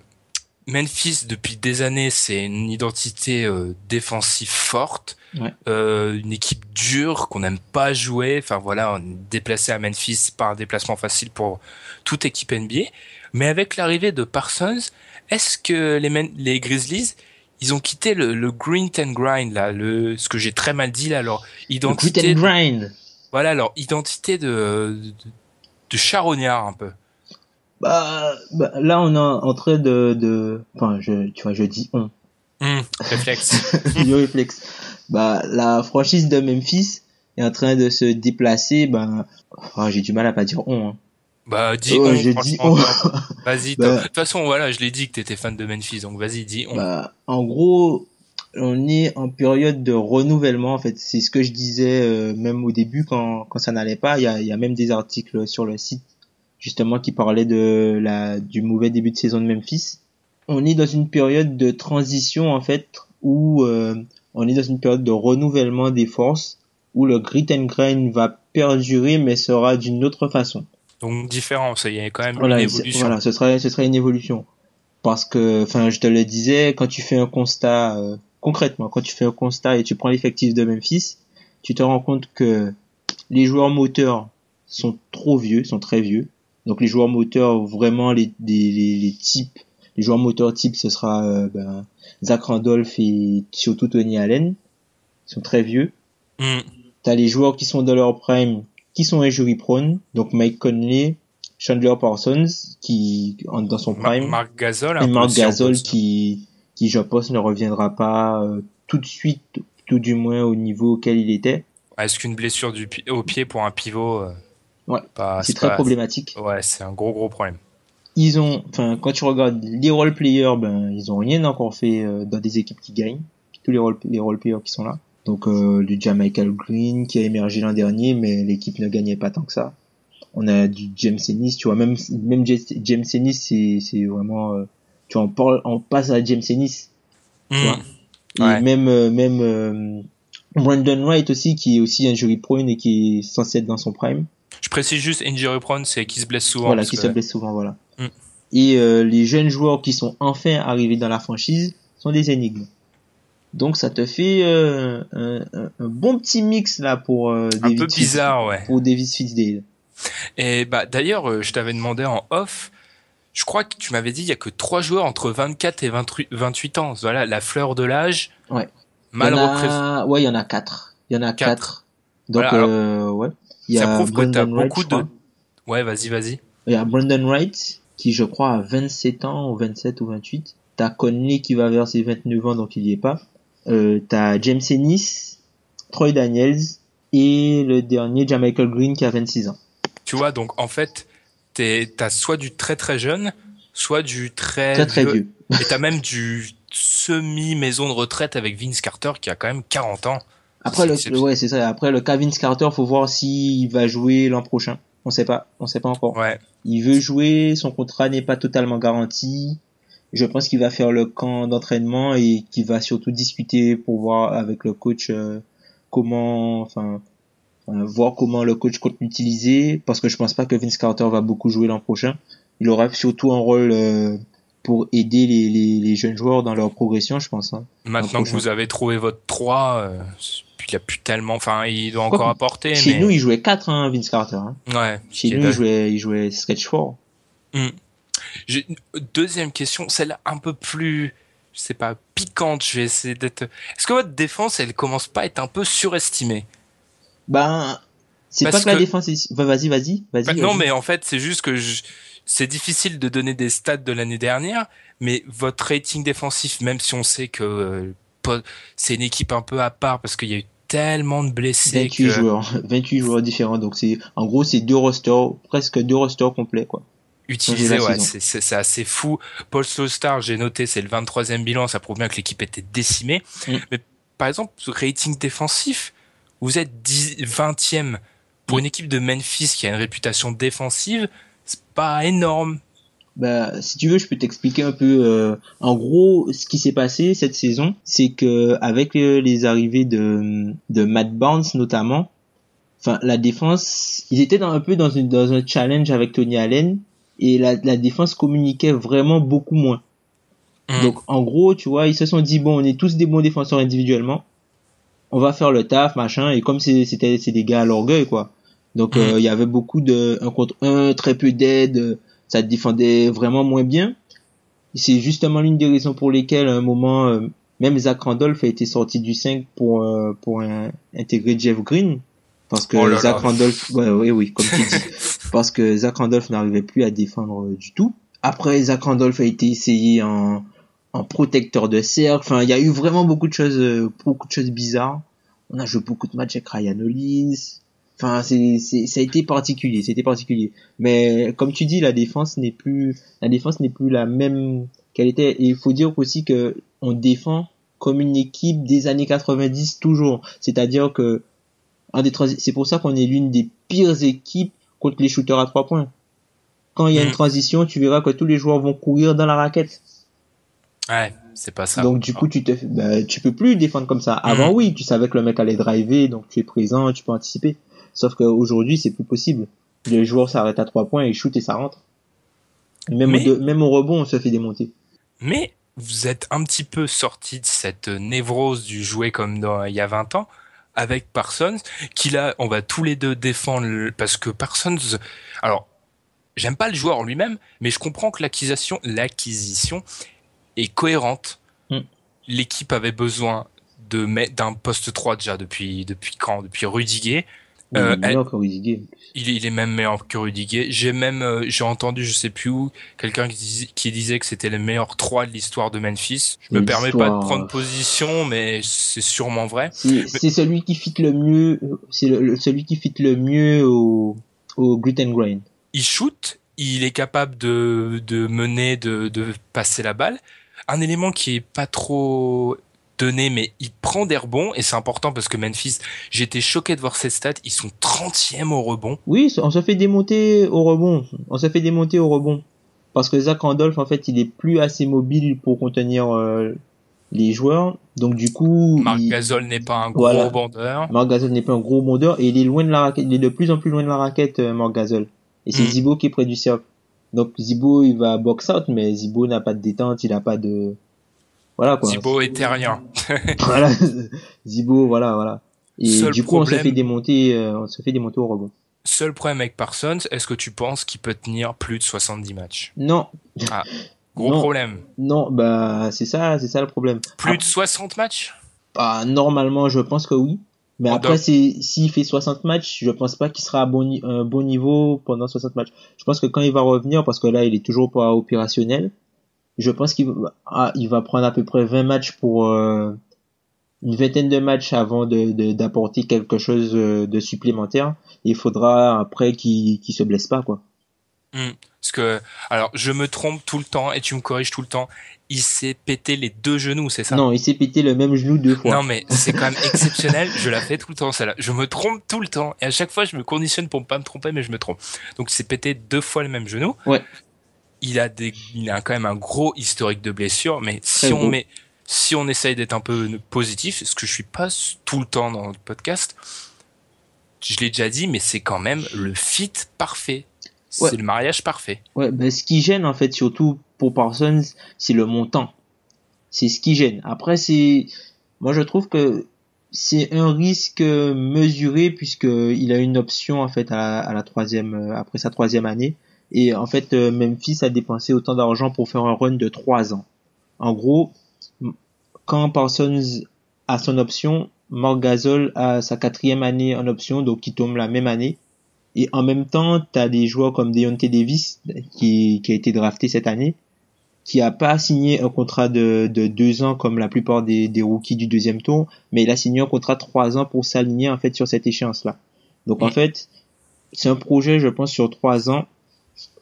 Memphis depuis des années, c'est une identité euh, défensive forte, Ouais. euh, une équipe dure qu'on n'aime pas jouer. Enfin voilà, on est déplacé à Memphis, pas un déplacement facile pour toute équipe NBA. Mais avec l'arrivée de Parsons, est-ce que les, Men- les Grizzlies, ils ont quitté le, le green and grind là, le ce que j'ai très mal dit là, leur Le identité, grit and grind. voilà leur identité de, de de charognard un peu. Bah, bah, là, on est en train de, de, enfin, je, tu vois, je dis on. Hum, réflexe. du réflexe. Bah, la franchise de Memphis est en train de se déplacer, bah, oh, j'ai du mal à pas dire on. hein. Bah dis Oh, on, toi. Vas-y, Bah. de toute façon, voilà, je l'ai dit que t'étais fan de Memphis, donc vas-y, dis on. Bah, en gros, on est en période de renouvellement. En fait, c'est ce que je disais euh, même au début quand quand ça n'allait pas. Il y a, il y a même des articles sur le site justement qui parlaient de la du mauvais début de saison de Memphis. On est dans une période de transition en fait où euh, on est dans une période de renouvellement des forces où le grit and grind va perdurer mais sera d'une autre façon. Donc différent, ça y est quand même Voilà, une évolution. voilà, ce serait, ce serait une évolution. Parce que, enfin, je te le disais, quand tu fais un constat, euh, concrètement, quand tu fais un constat et tu prends l'effectif de Memphis, tu te rends compte que les joueurs moteurs sont trop vieux, sont très vieux. Donc les joueurs moteurs, vraiment les, les, les, les types, les joueurs moteurs types, ce sera euh, ben, Zach Randolph et surtout Tony Allen, ils sont très vieux. Hum, T'as les joueurs qui sont dans leur prime, qui sont injury prone, donc Mike Conley, Chandler Parsons, qui en- dans son Ma- prime, Marc Gasol, et en Gasol qui, qui je pense ne reviendra pas euh, tout de suite, tout du moins au niveau auquel il était. Est-ce qu'une blessure du au pied pour un pivot, euh, Ouais, c'est très pas- problématique. Ouais, c'est un gros gros problème. Ils ont, enfin, quand tu regardes les role players, ben, ils ont rien encore fait euh, dans des équipes qui gagnent. Tous les role, les role players qui sont là. Donc, euh, du Michael Green qui a émergé l'an dernier, mais l'équipe ne gagnait pas tant que ça. On a du James Ennis, tu vois, même, même James Ennis, c'est, c'est vraiment, euh, tu vois, on, parle, on passe à James Ennis. Hum, vois. Et Ouais. même, euh, même, Brandon Wright aussi, qui est aussi injury prone et qui est censé être dans son prime. Je précise juste injury prone, c'est qui se blesse souvent. voilà, qui que- se blesse souvent, voilà. Mm. Et euh, les jeunes joueurs qui sont enfin arrivés dans la franchise sont des énigmes. Donc ça te fait euh, un, bon petit mix là pour euh, Un David peu Fitz- bizarre, ouais. pour Davis Fitzdale. Et bah d'ailleurs, euh, je t'avais demandé en off. Je crois que tu m'avais dit il y a que trois joueurs entre 24 et 28 28 ans. Voilà, la fleur de l'âge. Ouais. Mal représenté. ouais, il y en a quatre. Il y en a Quatre. quatre. Donc Voilà, alors, ouais. Il y Ça a prouve que t'as Brandon Wright, beaucoup crois. de. Ouais, vas-y, vas-y. Il y a Brandon Wright, qui je crois a 27 ans, ou 27 ou 28. T'as Conley qui va vers ses 29 ans, donc il y est pas. Euh, t'as James Ennis, Troy Daniels, et le dernier, Jamichael Green, qui a 26 ans. Tu vois, donc en fait, t'as soit du très très jeune, soit du très Très très vieux. Et t'as même du semi maison de retraite avec Vince Carter qui a quand même 40 ans. Après le, ouais, c'est ça. Après le Kevin Carter, faut voir s'il va jouer l'an prochain. On sait pas. On sait pas encore. Ouais. Il veut jouer, son contrat n'est pas totalement garanti. Je pense qu'il va faire le camp d'entraînement et qu'il va surtout discuter pour voir avec le coach euh, comment, enfin, voir comment le coach compte l'utiliser. Parce que je pense pas que Vince Carter va beaucoup jouer l'an prochain. Il aura surtout un rôle euh, pour aider les, les, les jeunes joueurs dans leur progression, je pense. hein. Maintenant que vous avez trouvé votre 3, euh, puis il a plus tellement, enfin, il doit encore apporter, Chez mais nous, il jouait 4, hein, Vince Carter. Hein. ouais. Chez nous, il jouait, il jouait sketch 4. J'ai une deuxième question, celle un peu plus, je sais pas, piquante. Je vais essayer d'être. Est-ce que votre défense, elle commence pas à être un peu surestimée? Ben, c'est pas que, la que- défense est... Vas-y, vas-y, vas-y. Bah, Non, mais en fait, c'est juste que je- c'est difficile de donner des stats de l'année dernière, mais votre rating défensif, même si on sait que euh, c'est une équipe un peu à part parce qu'il y a eu tellement de blessés 28 que joueurs, 28 joueurs différents. Donc c'est, en gros, c'est deux rosters, presque deux rosters complets, quoi. utiliser, la ouais, c'est- assez fou. Paul Star, j'ai noté, c'est le 23e bilan, ça prouve bien que l'équipe était décimée. Mm. Mais par exemple, ce rating défensif, vous êtes 10, 20e pour Mm. une équipe de Memphis qui a une réputation défensive, c'est pas énorme. Bah, si tu veux, je peux t'expliquer un peu. euh, en gros, ce qui s'est passé cette saison, c'est que avec euh, les arrivées de de Matt Barnes notamment, enfin la défense, ils étaient dans, un peu dans une dans un challenge avec Tony Allen et la la défense communiquait vraiment beaucoup moins. Mm. Donc en gros, tu vois, ils se sont dit bon, on est tous des bons défenseurs individuellement, on va faire le taf, machin. Et comme c'est- c'était c'est des gars à l'orgueil, quoi. Donc Mm. euh, il y avait beaucoup de un contre un, très peu d'aide, euh, ça défendait vraiment moins bien. C'est justement l'une des raisons pour lesquelles à un moment euh, même Zach Randolph a été sorti du 5 pour euh, pour intégrer Jeff Green parce que Oh Zach. Randolph ouais, oui oui comme tu dis parce que Zach Randolph n'arrivait plus à défendre euh, du tout. Après Zach Randolph a été essayé en en protecteur de cercle. Enfin, il y a eu vraiment beaucoup de choses beaucoup de choses bizarres. On a joué beaucoup de matchs avec Ryan Hollins. Enfin, c'est, c'est, ça a été particulier, c'était particulier. Mais comme tu dis, la défense n'est plus, la défense n'est plus la même qu'elle était. Et il faut dire aussi que on défend comme une équipe des années 90 toujours. C'est-à-dire que un des transi- c'est pour ça qu'on est l'une des pires équipes contre les shooters à trois points. Quand il y a une Mhm. transition, tu verras que tous les joueurs vont courir dans la raquette. Ouais, c'est pas ça. Donc du coup, tu te, bah, tu peux plus défendre comme ça. Avant, Mhm. oui, tu savais que le mec allait driver, donc tu es présent, tu peux anticiper. Sauf qu'aujourd'hui, c'est plus possible. Les joueurs s'arrêtent à trois points, ils shootent et ça rentre. Même, Mais- au, de- même au rebond, on se fait démonter. Mais vous êtes un petit peu sorti de cette névrose du jouer comme dans, il y a 20 ans avec Parsons, qui là, on va tous les deux défendre parce que Parsons, alors, j'aime pas le joueur en lui-même, mais je comprends que l'acquisition, l'acquisition est cohérente. Mm. L'équipe avait besoin de mettre d'un poste 3 déjà depuis, depuis quand? Depuis Rudiger. Euh, il est meilleur que Rudiger. Il, est- il est même meilleur que Rudiger. J'ai même, euh, j'ai entendu, je sais plus où, quelqu'un qui, disait- qui disait que c'était le meilleur 3 de l'histoire de Memphis. Je me permets pas de prendre position, mais c'est sûrement vrai. C'est celui qui fit le mieux, c'est celui qui fit le mieux au, au gluten grain. Il shoot, il est capable de, de mener, de, de passer la balle. Un élément qui est pas trop mais il prend des rebonds, et c'est important parce que Memphis, j'étais choqué de voir cette stat, ils sont 30e au rebond. Oui, on se fait démonter au rebond. On se fait démonter au rebond. Parce que Zach Randolph, en fait, il est plus assez mobile pour contenir euh, les joueurs. Donc du coup, Marc il- Gasol n'est pas un gros Voilà. rebondeur. Marc Gasol n'est pas un gros bondeur et il est loin de la raquette. Il est de plus en plus loin de la raquette, euh, Marc Gasol. Et c'est Mm. Zibo qui est près du cercle. Donc Zibo, il va box out, mais Zibo n'a pas de détente, il n'a pas de, voilà quoi. Thibaut est terrien. voilà, Zibo, voilà, voilà. Et Seul du coup, on se fait démonter, euh, on se fait démonter au rebond. Seul problème avec Parsons, est-ce que tu penses qu'il peut tenir plus de 70 matchs? Non, Gros Non. problème. non, bah c'est ça, c'est ça le problème. Plus de 60 matchs? Ah, normalement, je pense que oui. Mais Oh, après, s'il fait 60 matchs, je pense pas qu'il sera à bon, un bon niveau pendant 60 matchs. Je pense que quand il va revenir, parce que là, il est toujours pas opérationnel, je pense qu'il va, ah, il va prendre à peu près 20 matchs pour euh, une vingtaine de matchs avant de de- d'apporter quelque chose euh, de supplémentaire. Il faudra après qu'il qu'il se blesse pas, quoi. Hmm. Parce que, alors, je me trompe tout le temps et tu me corriges tout le temps. Il s'est pété les deux genoux, c'est ça? Non, il s'est pété le même genou deux fois. Non, mais c'est quand même exceptionnel. Je la fais tout le temps, celle-là. Je me trompe tout le temps. Et à chaque fois, je me conditionne pour ne pas me tromper, mais je me trompe. Donc, il s'est pété deux fois le même genou. Ouais. Il a des, il a quand même un gros historique de blessures, mais si Très on met, si on essaye d'être un peu positif, ce que je suis pas tout le temps dans le podcast, je l'ai déjà dit, mais c'est quand même le fit parfait. C'est le mariage parfait. Ouais, ben ce qui gêne en fait surtout pour Parsons, c'est le montant. C'est ce qui gêne. Après c'est moi je trouve que c'est un risque mesuré puisque il a une option en fait à, à la troisième euh, après sa troisième année et en fait euh, Memphis a dépensé autant d'argent pour faire un run de trois ans. En gros, quand Parsons a son option, Mark Gasol a sa quatrième année en option donc qui tombe la même année. Et en même temps, tu as des joueurs comme Deontay Davis, qui, qui a été drafté cette année, qui a pas signé un contrat de, de deux ans comme la plupart des, des rookies du deuxième tour, mais il a signé un contrat de trois ans pour s'aligner en fait sur cette échéance-là. Donc en Mm. fait, c'est un projet, je pense, sur trois ans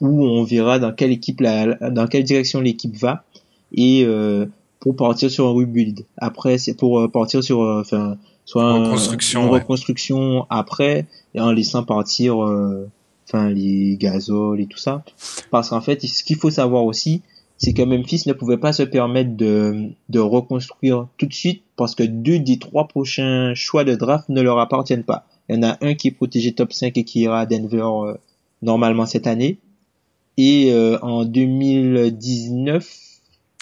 où on verra dans quelle équipe la, dans quelle direction l'équipe va et euh, pour partir sur un rebuild. Après, c'est pour euh, partir sur, euh, enfin, soit Reconstruction, une ouais. reconstruction après et en laissant partir, enfin les gazoles et tout ça. Parce qu'en fait, ce qu'il faut savoir aussi, c'est que Memphis ne pouvait pas se permettre de, de reconstruire tout de suite parce que deux des trois prochains choix de draft ne leur appartiennent pas. Il y en a un qui est protégé top 5 et qui ira à Denver euh, normalement cette année. Et euh, en 2019,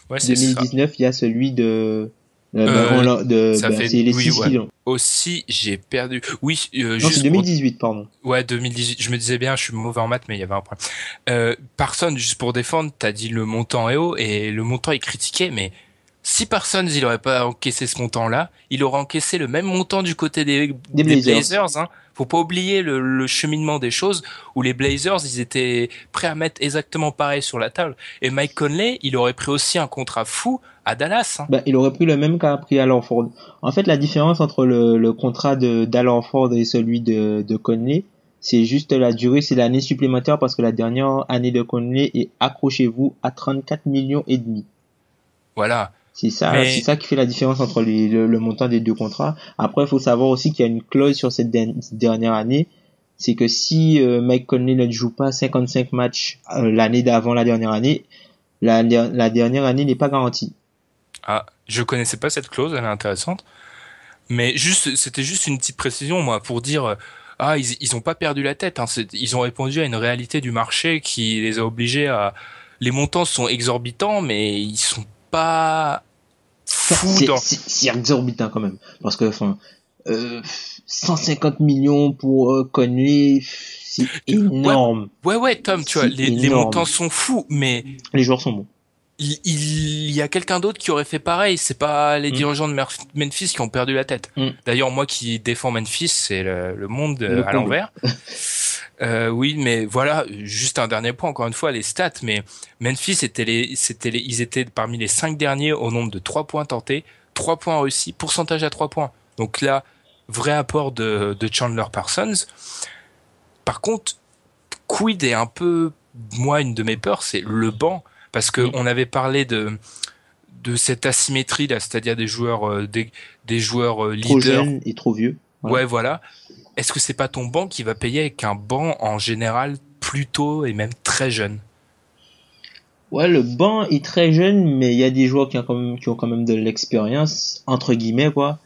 Ouais, c'est ça. 2019, il y a celui de. Euh, Euh, de ça bah, fait- les oui, 6 ouais. Aussi, j'ai perdu. Oui, euh, Non, juste c'est pour- 2018, pardon. Ouais, 2018. Je me disais bien, je suis mauvais en maths, mais il y avait un problème. Euh, personne, juste pour défendre, t'as dit le montant est haut et le montant est critiqué, mais si personne, il aurait pas encaissé ce montant-là, il aurait encaissé le même montant du côté des, Des Blazers. hein. Faut pas oublier le, le cheminement des choses où les Blazers, ils étaient prêts à mettre exactement pareil sur la table. Et Mike Conley, il aurait pris aussi un contrat fou à Dallas. Hein. Bah, il aurait pris le même qu'a pris Alan Ford. En fait, la différence entre le, le contrat de d'Alan Ford et celui de, de Conley, c'est juste la durée, c'est l'année supplémentaire parce que la dernière année de Conley est, accrochez-vous, à 34 millions et demi. Voilà. C'est ça, Mais- c'est ça qui fait la différence entre les- le, le montant des deux contrats. Après, il faut savoir aussi qu'il y a une clause sur cette der- dernière année. C'est que si euh, Mike Conley ne joue pas 55 matchs euh, l'année d'avant la dernière année, la, la dernière année n'est pas garantie. Ah, je connaissais pas cette clause, elle est intéressante. Mais juste, c'était juste une petite précision, moi, pour dire, euh, ah, ils, ils ont pas perdu la tête. Hein, ils ont répondu à une réalité du marché qui les a obligés à. Les montants sont exorbitants, mais ils sont pas C'est dans. c'est- c'est exorbitant quand même. Parce que, enfin, euh, 150 millions pour euh, Conley, c'est énorme. Ouais, ouais, Tom, tu vois, les, montants sont fous, mais Les joueurs sont bons. Il, il y a quelqu'un d'autre qui aurait fait pareil. C'est pas les Mm. dirigeants de Memphis qui ont perdu la tête. Mm. D'ailleurs, moi qui défends Memphis, c'est le, le monde euh, Le à l'envers. Euh, oui, mais voilà, juste un dernier point, encore une fois, les stats. Mais Memphis, était les, c'était les, ils étaient parmi les cinq derniers au nombre de trois points tentés, trois points réussis, pourcentage à trois points. Donc là, vrai apport de, de Chandler Parsons. Par contre, quid est un peu, moi, une de mes peurs, c'est le banc. Parce que Mm. on avait parlé de, de cette asymétrie là, c'est-à-dire des joueurs, euh, des, des joueurs euh, Trop leaders. jeune et trop vieux. Ouais. Ouais, voilà. Est-ce que c'est pas ton banc qui va payer avec un banc en général plutôt et même très jeune? Ouais, le banc est très jeune, mais il y a des joueurs qui ont quand même, qui ont quand même de l'expérience, entre guillemets, quoi.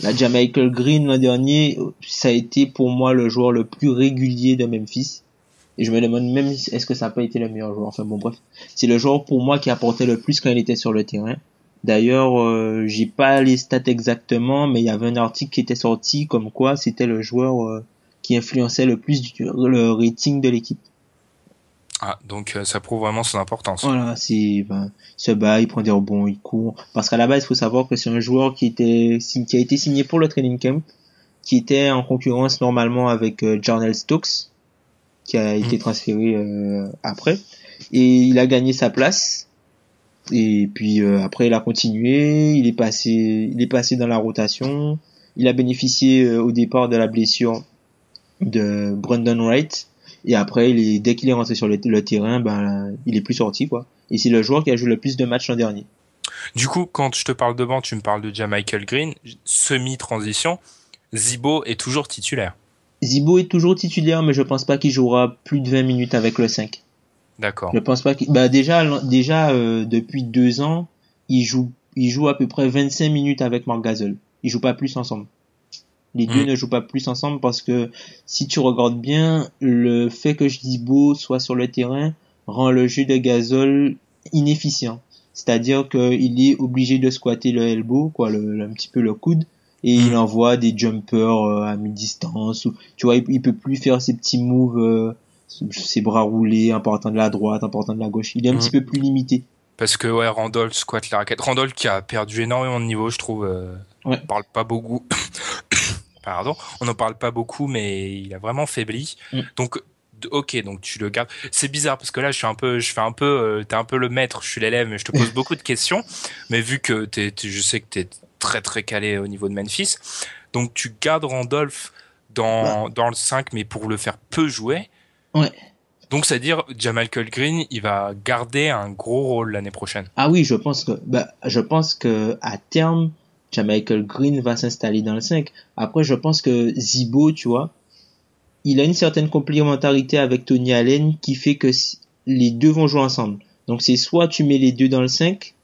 Déjà Michael Green l'an dernier, ça a été pour moi le joueur le plus régulier de Memphis. Et je me demande même est-ce que ça n'a pas été le meilleur joueur. Enfin bon, bref. C'est le joueur pour moi qui apportait le plus quand il était sur le terrain. D'ailleurs, euh, j'ai pas les stats exactement, mais il y avait un article qui était sorti comme quoi c'était le joueur euh, qui influençait le plus du- le rating de l'équipe. Ah, donc euh, ça prouve vraiment son importance. Voilà, c'est ben, il se bat, il prend des rebonds, il court. Parce qu'à la base, il faut savoir que c'est un joueur qui était qui a été signé pour le training camp, qui était en concurrence normalement avec euh, Jarnell Stokes, qui a été Mhm. transféré euh, après, et il a gagné sa place. Et puis euh, après, il a continué, il est passé, il est passé dans la rotation. Il a bénéficié euh, au départ de la blessure de Brandon Wright. Et après, il est, dès qu'il est rentré sur le, le terrain, ben, il est plus sorti, quoi. Et c'est le joueur qui a joué le plus de matchs l'an dernier. Du coup, quand je te parle de banc, tu me parles de Jamichael Green, semi-transition. Zibo est toujours titulaire. Zibo est toujours titulaire, mais je pense pas qu'il jouera plus de 20 minutes avec le 5. D'accord. Je pense pas qu'il, bah, déjà, déjà, euh, depuis deux ans, il joue, il joue à peu près 25 minutes avec Marc Gasol. Ils jouent pas plus ensemble. Les deux Mm. ne jouent pas plus ensemble parce que si tu regardes bien, le fait que Zibo soit sur le terrain rend le jeu de Gasol inefficient. C'est-à-dire qu'il est obligé de squatter le elbow, quoi, le, le- un petit peu le coude, et il Mm. envoie des jumpers euh, à mi-distance, tu vois, il, il peut plus faire ses petits moves, euh, ses bras roulés, en partant de la droite, en partant de la gauche. Il est un Mm. petit peu plus limité. Parce que ouais, Randolph squatte la raquette. Randolph qui a perdu énormément de niveau, je trouve. euh, Ouais. On parle pas beaucoup. Pardon, on n'en parle pas beaucoup, mais il a vraiment faibli. Mm. Donc, ok, donc tu le gardes. C'est bizarre parce que là, je suis un peu, je fais un peu, euh, t'es un peu le maître, je suis l'élève, mais je te pose beaucoup de questions. Mais vu que t'es- je sais que t'es très très calé au niveau de Memphis, donc tu gardes Randolph dans dans le 5, mais pour le faire peu jouer. Ouais. Donc, c'est-à-dire, Jamal Green, il va garder un gros rôle l'année prochaine. Ah oui, je pense que, bah, je pense que à terme, Michael Green va s'installer dans le 5. Après, je pense que Zibo, tu vois, il a une certaine complémentarité avec Tony Allen qui fait que les deux vont jouer ensemble. Donc c'est soit tu mets les deux dans le 5,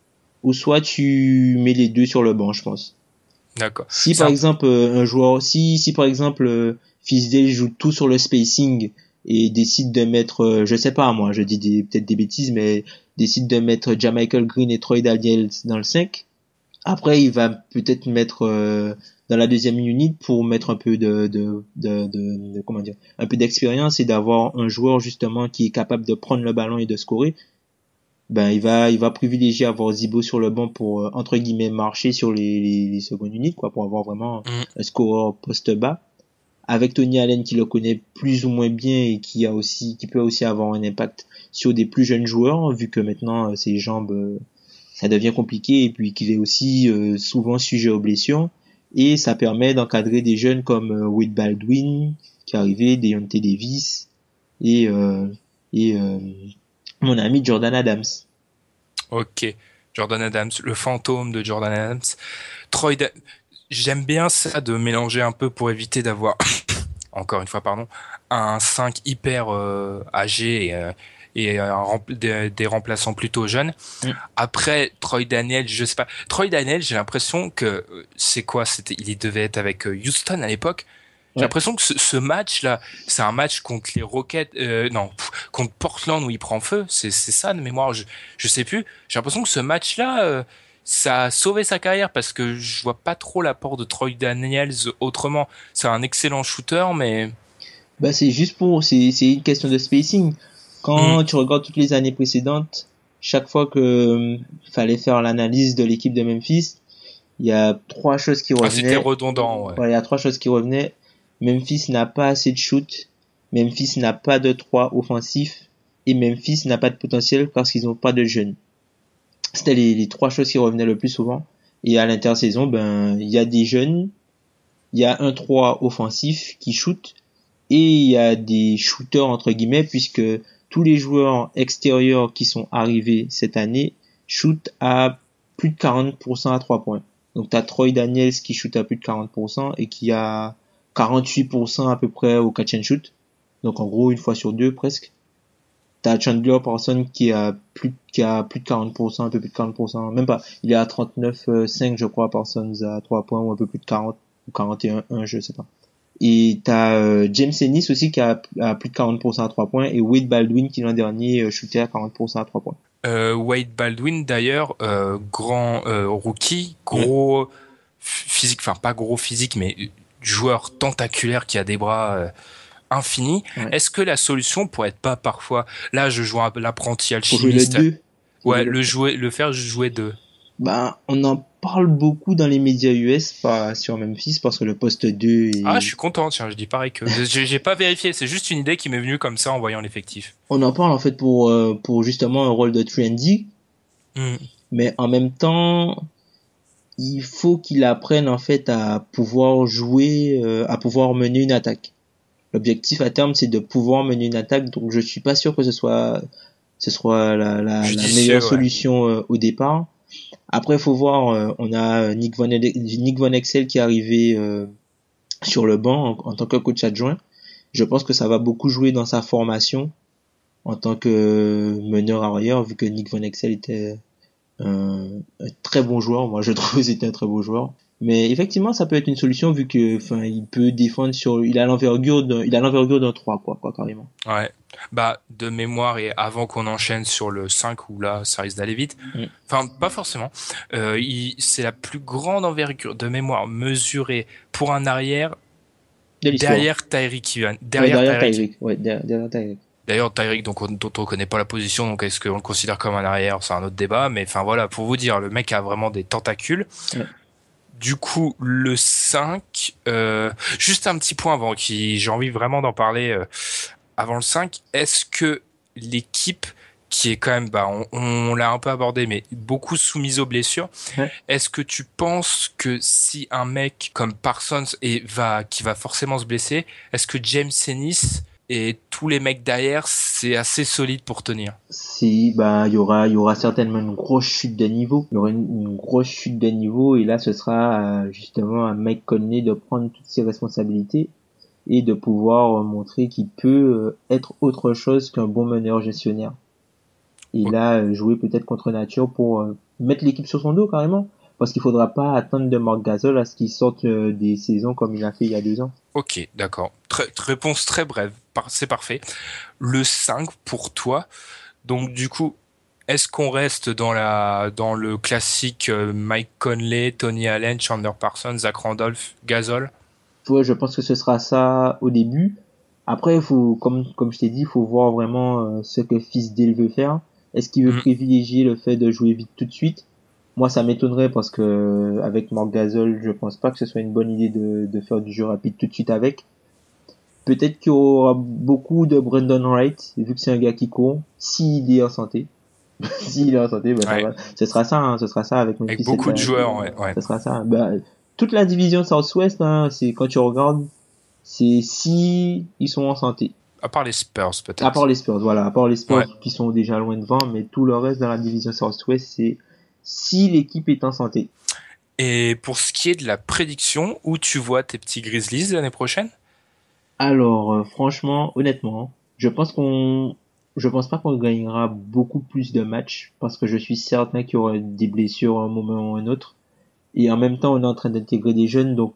ou soit tu mets les deux sur le banc, je pense. D'accord. Si par exemple euh, un joueur, si si par exemple euh, Fisdale joue tout sur le spacing et décide de mettre, euh, je sais pas moi, je dis des- peut-être des bêtises, mais décide de mettre Jamichael Green et Troy Daniels dans le 5. Après, il va peut-être mettre euh, dans la deuxième unit pour mettre un peu de, de, de, de, comment dire, un peu d'expérience et d'avoir un joueur justement qui est capable de prendre le ballon et de scorer. Ben, il va, il va privilégier avoir Zibo sur le banc pour euh, entre guillemets marcher sur les, les, les secondes unités, quoi, pour avoir vraiment Mm. un scoreur poste bas. Avec Tony Allen qui le connaît plus ou moins bien et qui a aussi, qui peut aussi avoir un impact sur des plus jeunes joueurs, vu que maintenant euh, ses jambes, euh, ça devient compliqué et puis qu'il est aussi euh, souvent sujet aux blessures. Et ça permet d'encadrer des jeunes comme euh, Wade Baldwin qui est arrivé, Deontay Davis et euh, et euh, mon ami Jordan Adams. Ok. Jordan Adams, le fantôme de Jordan Adams. Troy, Da- j'aime bien ça de mélanger un peu pour éviter d'avoir, encore une fois, pardon, un 5 hyper euh, âgé et, euh, et rempl- des, des remplaçants plutôt jeunes. Mm. Après, Troy Daniel, je sais pas. Troy Daniel, j'ai l'impression que euh, c'est quoi? C'était, il devait être avec euh, Houston à l'époque. J'ai l'impression que ce, ce match-là, c'est un match contre les Rockets, euh, non, pff, contre Portland où il prend feu. C'est ça de mémoire. Je, je sais plus. J'ai l'impression que ce match-là, euh, ça a sauvé sa carrière parce que je vois pas trop l'apport de Troy Daniels autrement. C'est un excellent shooter, mais Bah c'est juste pour c'est une question de spacing. Quand tu regardes toutes les années précédentes, chaque fois que euh, fallait faire l'analyse de l'équipe de Memphis, il y a trois choses qui ah, c'était revenaient. redondant. Ouais. Voilà, il y a trois choses qui revenaient. Memphis n'a pas assez de shoot. Memphis n'a pas de trois offensifs. Et Memphis n'a pas de potentiel parce qu'ils n'ont pas de jeunes. C'était les, les trois choses qui revenaient le plus souvent. Et à l'intersaison, ben, il y a des jeunes. Il y a un 3 offensif qui shoot. Et il y a des shooters, entre guillemets, puisque tous les joueurs extérieurs qui sont arrivés cette année shootent à plus de 40% à 3 points. Donc t'as Troy Daniels qui shoot à plus de 40% et qui a 48% à peu près au catch and shoot. Donc en gros une fois sur deux presque. T'as Chandler Parsons qui a plus qui a plus de 40%, un peu plus de 40%, même pas. Il est à 39,5 je crois Parsons à 3 points ou un peu plus de 40 ou 41 1, je sais pas. Et t'as euh, James Ennis aussi qui a, a plus de 40% à 3 points et Wade Baldwin qui l'an dernier euh, shootait à 40% à 3 points. Euh, Wade Baldwin d'ailleurs, euh, grand rookie, gros physique, enfin pas gros physique, mais joueur tentaculaire qui a des bras euh, infinis. Ouais. Est-ce que la solution pourrait être pas parfois, là je joue l'apprenti alchimiste, 2. ouais, le jouer, le faire jouer deux. Ben, on en parle beaucoup dans les médias US, pas sur Memphis, parce que le poste 2 est... Ah, je suis content, tiens, je dis pareil que j'ai j'ai pas vérifié, c'est juste une idée qui m'est venue comme ça en voyant l'effectif. On en parle en fait pour, euh, pour justement un rôle de trendy, Hmm. mais en même temps, il faut qu'il apprenne en fait à pouvoir jouer, euh, à pouvoir mener une attaque. L'objectif à terme, c'est de pouvoir mener une attaque, donc je suis pas sûr que ce soit, ce soit la, la, la Judicieux, meilleure ouais. solution euh, au départ. Après, faut voir, euh, on a Nick Von, Nick Von Exel qui est arrivé euh, sur le banc en, en tant que coach adjoint. Je pense que ça va beaucoup jouer dans sa formation en tant que meneur arrière, vu que Nick Von Exel était un, un très bon joueur. Moi, je trouve que c'était un très beau joueur. Mais effectivement, ça peut être une solution vu que, enfin, il peut défendre sur, il a l'envergure d'un, il a l'envergure d'un 3, quoi, quoi, carrément. Ouais. Bah, de mémoire et avant qu'on enchaîne sur le 5 où là, ça risque d'aller vite. Mm. Enfin, pas forcément. Euh, c'est la plus grande envergure de mémoire mesurée pour un arrière derrière Tyreek Evans. Ouais, Derrière, derrière. Tyreek. Ouais, derrière, derrière Tyreek. D'ailleurs, Tyreek, donc, on- dont on connaît pas la position, donc est-ce qu'on le considère comme un arrière, c'est un autre débat, mais enfin voilà, pour vous dire, le mec a vraiment des tentacules. Ouais. Du coup, le 5, euh, juste un petit point avant, qui j'ai envie vraiment d'en parler euh, avant le 5, est-ce que l'équipe qui est quand même, bah, on, on l'a un peu abordé, mais beaucoup soumise aux blessures. Ouais. Est-ce que tu penses que si un mec comme Parsons et va, qui va forcément se blesser, est-ce que James Ennis et tous les mecs derrière, c'est assez solide pour tenir Si, bah, il y aura, il y aura certainement une grosse chute de niveau. Il y aura une, une grosse chute de niveau et là, ce sera euh, justement à Mike Conley de prendre toutes ses responsabilités et de pouvoir euh, montrer qu'il peut euh, être autre chose qu'un bon meneur gestionnaire. Et Ouais. là, jouer peut-être contre nature pour mettre l'équipe sur son dos carrément. Parce qu'il faudra pas attendre de Marc Gasol à ce qu'il sorte euh, des saisons comme il a fait il y a deux ans. Ok, d'accord. Réponse très brève, Par- c'est parfait. Le 5 pour toi, donc du coup, Est-ce qu'on reste dans la dans le classique euh, Mike Conley, Tony Allen, Chandler Parsons, Zach Randolph, Gasol? Ouais, je pense que ce sera ça au début. Après, il faut, comme, comme je t'ai dit, il faut voir vraiment euh, ce que Fisdale veut faire. Est-ce qu'il veut Mm. privilégier le fait de jouer vite tout de suite? Moi, ça m'étonnerait parce que avec Marc Gasol, je pense pas que ce soit une bonne idée de, de faire du jeu rapide tout de suite avec. Peut-être qu'il y aura beaucoup de Brandon Wright, vu que c'est un gars qui court, s'il est en santé. s'il est en santé, ben, ça va. ce sera ça, hein, ce sera ça avec Avec beaucoup de joueurs, ouais. ouais. ça sera ça. Bah, toute la division Southwest, hein, c'est quand tu regardes, c'est si ils sont en santé. À part les Spurs, peut-être. À part les Spurs, voilà, à part les Spurs Ouais. qui sont déjà loin devant, mais tout le reste dans la division Southwest, c'est si l'équipe est en santé. Et pour ce qui est de la prédiction, où tu vois tes petits Grizzlies l'année prochaine? Alors, euh, franchement, honnêtement, je pense qu'on, je pense pas qu'on gagnera beaucoup plus de matchs parce que je suis certain qu'il y aura des blessures à un moment ou à un autre. Et en même temps, on est en train d'intégrer des jeunes, donc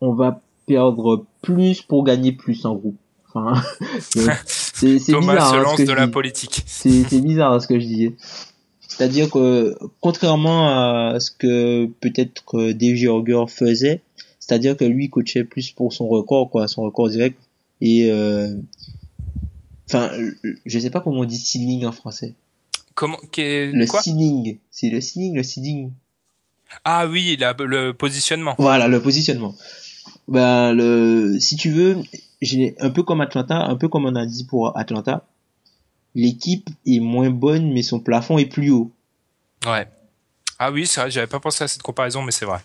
on va perdre plus pour gagner plus en gros. Enfin, c'est c'est Thomas bizarre se hein, ce lance que de je la politique. C'est c'est bizarre ce que je dis. C'est-à-dire que contrairement à ce que peut-être que Dave Georger faisait, c'est-à-dire que lui coachait plus pour son record, quoi, son record direct. Et euh, enfin, je sais pas comment on dit ceiling en français. Comment Le quoi? ceiling, c'est le ceiling, le seeding. Ah oui, la- le positionnement. Voilà, le positionnement. Ben, le, si tu veux, j'ai un peu comme Atlanta, un peu comme on a dit pour Atlanta, l'équipe est moins bonne, mais son plafond est plus haut. Ouais. Ah oui, c'est vrai, j'avais pas pensé à cette comparaison, mais c'est vrai.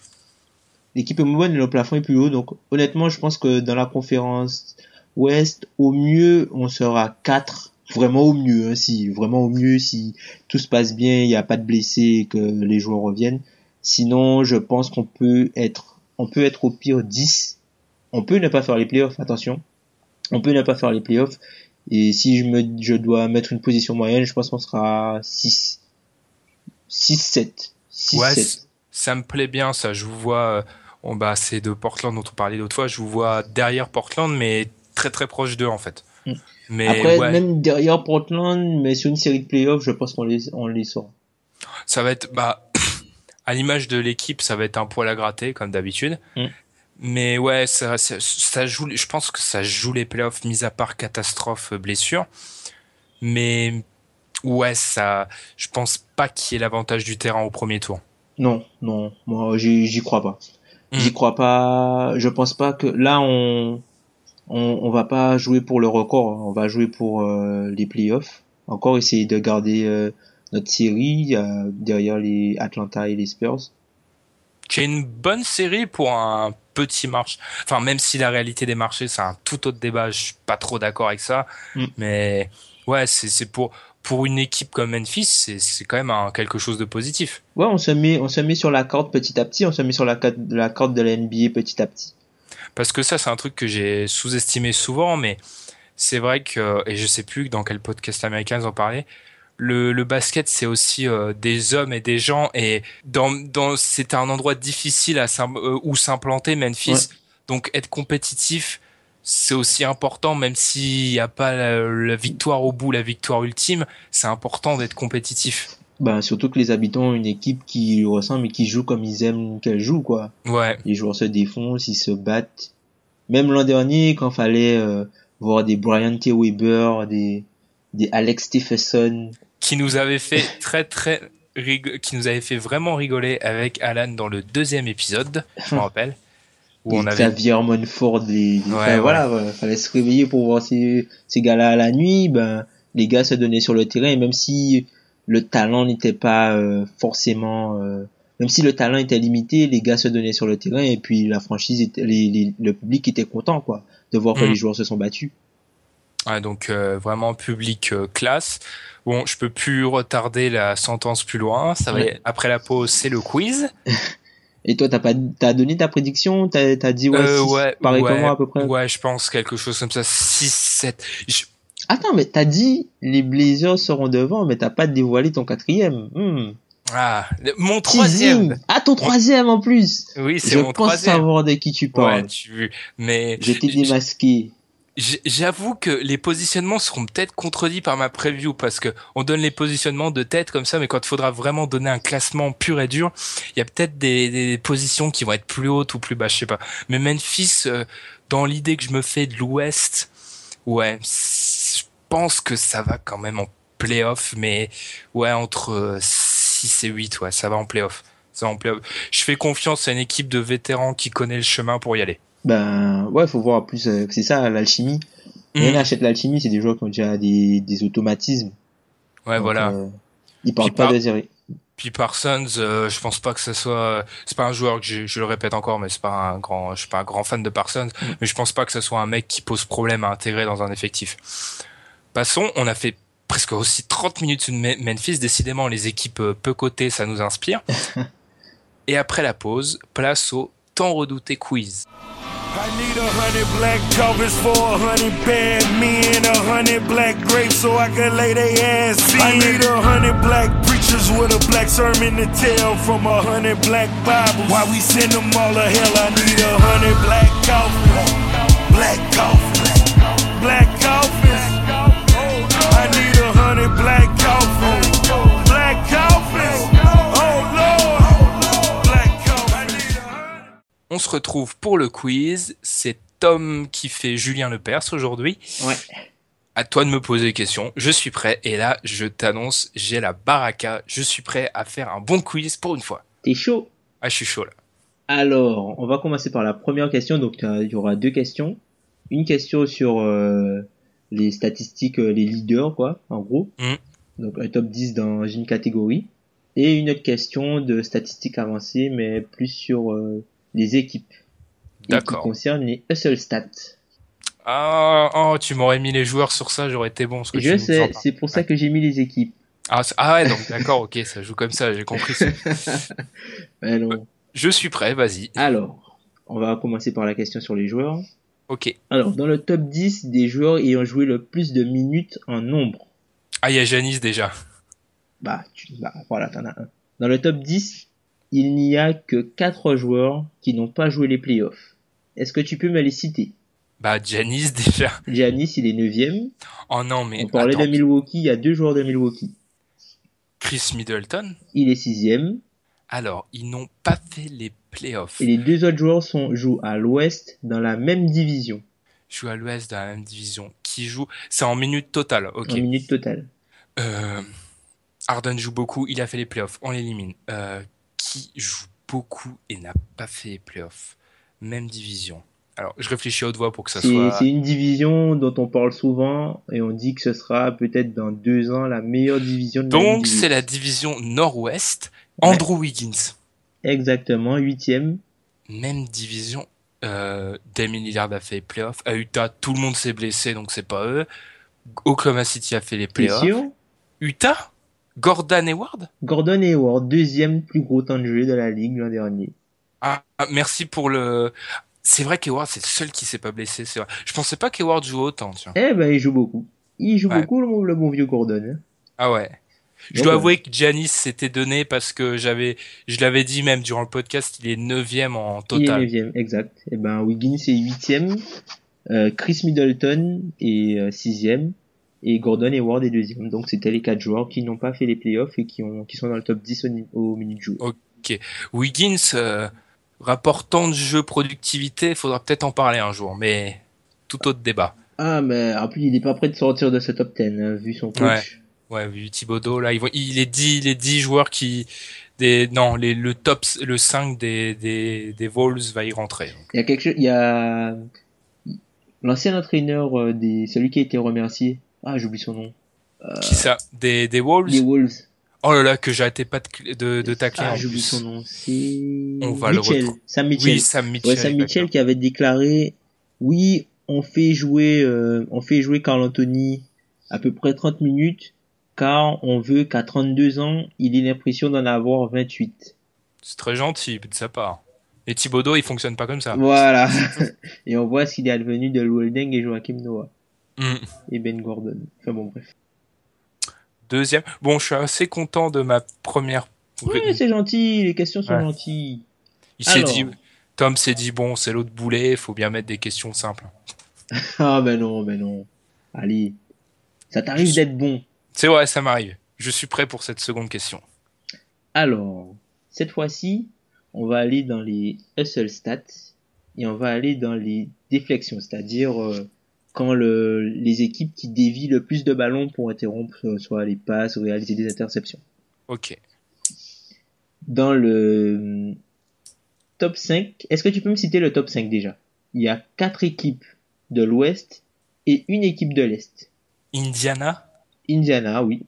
L'équipe est moins bonne, mais le plafond est plus haut. Donc, honnêtement, je pense que dans la conférence Ouest, au mieux, on sera 4. Vraiment au mieux, hein, si, vraiment au mieux, si tout se passe bien, il n'y a pas de blessés et que les joueurs reviennent. Sinon, je pense qu'on peut être, on peut être au pire 10. On peut ne pas faire les playoffs, attention. On peut ne pas faire les playoffs. Et si je me, je dois mettre une position moyenne, je pense qu'on sera 6. 6-7. 6-7. Ouais, c- ça me plaît bien, ça. Je vous vois, on, bah, c'est de Portland dont on parlait l'autre fois. Je vous vois derrière Portland, mais très très proche d'eux, en fait. Mm. Mais Après, ouais, même derrière Portland, mais sur une série de playoffs, je pense qu'on les, on les sort. ça va être, bah, à l'image de l'équipe, ça va être un poil à gratter, comme d'habitude. Mm. Mais ouais, ça, ça, ça joue, je pense que ça joue les playoffs, mis à part catastrophe, euh, blessure. Mais, ouais, ça, je pense pas qu'il y ait l'avantage du terrain au premier tour. Non, non, moi, j'y crois pas. Mm. J'y crois pas. Je pense pas que là, on, on, on va pas jouer pour le record. On va jouer pour euh, les playoffs. Encore essayer de garder euh, notre série euh, derrière les Atlanta et les Spurs. Qui est une bonne série pour un petit marché. Enfin, même si la réalité des marchés, c'est un tout autre débat, je suis pas trop d'accord avec ça. Mm. Mais ouais, c'est pour pour une équipe comme Memphis, c'est quand même un, quelque chose de positif. Ouais, on se met, on se met sur la carte petit à petit. On se met sur la carte, la carte de la NBA petit à petit. Parce que ça, c'est un truc que j'ai sous-estimé souvent, mais c'est vrai que, et je sais plus dans quel podcast américain ils en parlaient, le, le basket, c'est aussi euh, des hommes et des gens, et dans, dans, c'est un endroit difficile à euh, où s'implanter, Memphis. Ouais. Donc être compétitif, c'est aussi important, même s'il n'y a pas la, la victoire au bout, la victoire ultime, c'est important d'être compétitif. Ben, surtout que les habitants ont une équipe qui ressemble et qui joue comme ils aiment qu'elle joue, quoi. Ouais, Les joueurs se défoncent, ils se battent. Même l'an dernier, quand fallait euh, voir des Brian T. Weber, des, des Alex Stephenson. Qui nous avait fait très très rig- qui nous avait fait vraiment rigoler avec Alan dans le deuxième épisode, je me rappelle, où on avait Xavier Monfort, des- Ouais, enfin, ouais. voilà, fallait se réveiller pour voir ces, ces gars-là à la nuit, ben, les gars se donnaient sur le terrain, et même si le talent n'était pas euh, forcément, euh, même si le talent était limité, les gars se donnaient sur le terrain, et puis la franchise était, les, les- le public était content, quoi, de voir que Mm. les joueurs se sont battus. Ouais, donc euh, vraiment public euh, classe. Bon, je peux plus retarder la sentence plus loin. Ça va Ouais. après la pause, c'est le quiz. Et toi, t'as pas, t'as donné ta prédiction, t'as, t'as dit ouais, Euh, six, ouais, pareil ouais, comme moi à peu près? Ouais, je pense quelque chose comme ça. 6 7. Je- Attends, mais t'as dit les Blazers seront devant, mais t'as pas dévoilé ton quatrième. Hmm. Ah, mon troisième. Ah, ton troisième en plus. Oui, c'est Je mon pense troisième. savoir de qui tu Ouais, parles. tu mais Je t'ai démasqué. J'avoue que les positionnements seront peut-être contredits par ma preview parce que on donne les positionnements de tête comme ça, mais quand il faudra vraiment donner un classement pur et dur, il y a peut-être des, des positions qui vont être plus hautes ou plus basses, je sais pas. Mais Memphis, euh, dans l'idée que je me fais de l'Ouest, ouais, je pense que ça va quand même en playoff, mais ouais, entre euh, 6 et 8, ouais, ça va en playoff. Ça va en playoff. Je fais confiance à une équipe de vétérans qui connaît le chemin pour y aller. Ben, ouais, faut voir plus, euh, c'est ça, l'alchimie. Rien Mhm. n'achète l'alchimie, c'est des joueurs qui ont déjà des, des automatismes. Ouais, Donc, voilà. euh, ils partent Puis pas par- zéro. Puis Parsons, euh, je pense pas que ce soit, c'est pas un joueur que je, je le répète encore, mais c'est pas un grand, je suis pas un grand fan de Parsons, Mm. mais je pense pas que ce soit un mec qui pose problème à intégrer dans un effectif. Passons, on a fait presque aussi 30 minutes sur Me- Memphis, décidément les équipes euh, peu cotées, ça nous inspire. Et après la pause, place au tant redouté quiz. I need a hundred black covers for a hundred bad men, and a hundred black grapes so I can lay they ass in. I need a hundred black preachers with a black sermon to tell from a hundred black Bibles. Why we send them all to hell? I need a hundred black coffins, black coffins, black coffins. I need a hundred black On se retrouve pour le quiz. C'est Tom qui fait Julien Lepers aujourd'hui. Ouais. À toi de me poser des questions. Je suis prêt. Et là, je t'annonce, j'ai la baraka. Je suis prêt à faire un bon quiz pour une fois. T'es chaud? Ah, je suis chaud là. Alors, on va commencer par la première question. Donc, il y aura deux questions. Une question sur euh, les statistiques, euh, les leaders, quoi, en gros. Mhm. Donc, un top 10 dans une catégorie. Et une autre question de statistiques avancées, mais plus sur euh, les équipes. D'accord. Qui concerne les hustle stats. Ah, oh, tu m'aurais mis les joueurs sur ça, j'aurais été bon. ce que Je sais, c'est pour ça que j'ai mis les équipes. Ah, ah ouais, donc d'accord, ok, ça joue comme ça, j'ai compris. Non. Je suis prêt, vas-y. Alors, on va commencer par la question sur les joueurs. Ok. Alors, dans le top 10 des joueurs ayant joué le plus de minutes en nombre, Ah, il y a Janice déjà. bah, tu, bah, voilà, t'en as un. Dans le top 10, il n'y a que 4 joueurs qui n'ont pas joué les playoffs. Est-ce que tu peux me les citer? Bah, Janice déjà. Giannis, il est 9ème. Oh non, mais On parlait attends, de Milwaukee, il y a deux joueurs de Milwaukee. Chris Middleton. Il est 6ème. Alors, ils n'ont pas fait les playoffs. Et les deux autres joueurs sont, jouent à l'ouest dans la même division, Joue à l'ouest dans la même division. Qui joue? C'est en minutes totales, ok. en minutes totales. Euh, Harden joue beaucoup, il a fait les playoffs, on l'élimine. Euh, qui joue beaucoup et n'a pas fait les playoffs Même division. Alors, je réfléchis à haute voix pour que ça soit... c'est une division dont on parle souvent et on dit que ce sera peut-être dans deux ans la meilleure division de la Donc, c'est la division nord-ouest. Ouais. Andrew Wiggins. Exactement, huitième. Même division. Euh, Damien Lillard a fait les playoffs. À Utah, tout le monde s'est blessé, donc c'est pas eux. Oklahoma City a fait les playoffs. Utah? Gordon Hayward? Gordon Hayward, deuxième plus gros temps de jeu de la ligue l'an dernier. ah, ah, merci pour le... C'est vrai qu'Hayward, c'est le seul qui s'est pas blessé, c'est vrai. Je pensais pas qu'Hayward joue autant, tiens. Eh ben, il joue beaucoup. Il joue Ouais. beaucoup, le, bon- le bon vieux Gordon. hein. Ah ouais. Je dois ouais. avouer que Giannis s'était donné parce que j'avais, je l'avais dit même durant le podcast, il est neuvième en Il est total. neuvième, exact. Eh ben, Wiggins est huitième. Euh, Chris Middleton est euh, sixième. Et Gordon Hayward est deuxième. Donc, c'était les quatre joueurs qui n'ont pas fait les playoffs et qui, ont, qui sont dans le top 10 au, au minute joué. Wiggins, euh, rapportant de jeu productivité, faudra peut-être en parler un jour, mais tout autre débat. Ah, mais en plus, il est pas prêt de sortir de ce top 10, hein, vu son coach. Ouais, vu Thibodeau, là, il est 10, les 10 joueurs qui, des, non, les, le top, le 5 des, des, des Vols va y rentrer. Il y a quelque chose, il y a l'ancien entraîneur euh, des, celui qui a été remercié. Ah, j'oublie son nom. Qui ça? Des, des Wolves? Les Wolves. Oh là là, que j'arrêtais pas de, de, de tacler Ah, j'oublie son nom. C'est On va Mitchell. Sam Mitchell. Oui, Sam Mitchell. ouais, Sam Mitchell qui avait déclaré, oui, on fait jouer, euh, on fait jouer Carl Anthony à peu près 30 minutes, car on veut qu'à 32 ans, il ait l'impression d'en avoir 28. C'est très gentil de sa part. Et Thibodeau, il fonctionne pas comme ça. Voilà. et on voit ce qu'il est advenu de Lou Holding et Joachim Noah. Hmm. Et Ben Gordon. Enfin bon, bref. Deuxième. Bon, je suis assez content de ma première. Ouais, c'est gentil, les questions sont Ouais. gentilles. Il s'est dit, Tom s'est dit bon, c'est l'autre boulet, faut bien mettre des questions simples. Ah ben non, ben non. Allez. Ça t'arrive d'être bon. C'est vrai, ça m'arrive. Je suis prêt pour cette seconde question. Alors, cette fois-ci, on va aller dans les hustle stats et on va aller dans les déflexions, c'est-à-dire euh, quand le, les équipes qui dévient le plus de ballons pour interrompre euh, soit les passes ou réaliser des interceptions. Ok. Dans le top 5, est-ce que tu peux me citer le top 5 déjà? Il y a quatre équipes de l'Ouest et une équipe de l'Est. Indiana? Indiana, oui,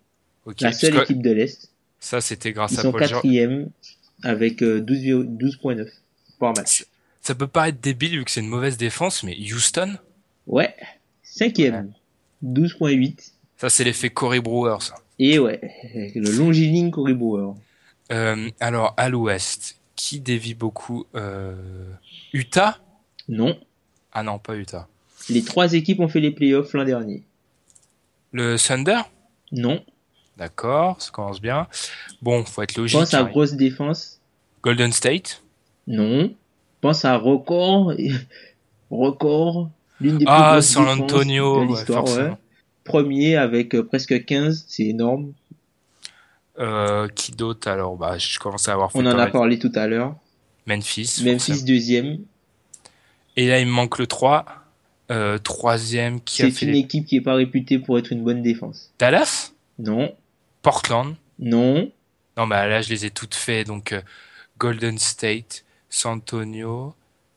Ok. la seule équipe de l'Est. Ça, c'était grâce Ils à sont Paul quatrième avec euh, 12 12.9 par match. Ça peut paraître débile vu que c'est une mauvaise défense, mais Houston, Ouais, cinquième, 12.8. ça c'est l'effet Corey Brewer, ça. Et ouais, le longiligne Corey Brewer. Euh, alors, à l'ouest, qui dévie beaucoup euh... Utah? Non, Ah non, pas Utah. les trois équipes ont fait les playoffs l'an dernier. Le Thunder? Non, D'accord, ça commence bien. Bon, faut être logique. pense à hein. grosse défense. Golden State? Non, pense à record, record, l'une des plus Ah, San Antonio, de l'histoire. ouais. Premier avec euh, presque 15, c'est énorme. Euh, qui d'autre alors? Bah, je commence à avoir fait On en a parlé tout à l'heure. Memphis. Memphis deuxième. Et là, il me manque le 3. Euh, troisième, qui a C'est une les... équipe qui est pas réputée pour être une bonne défense. Dallas? Non, Portland? Non, Non, bah là, je les ai toutes faites. Donc, euh, Golden State, San Antonio,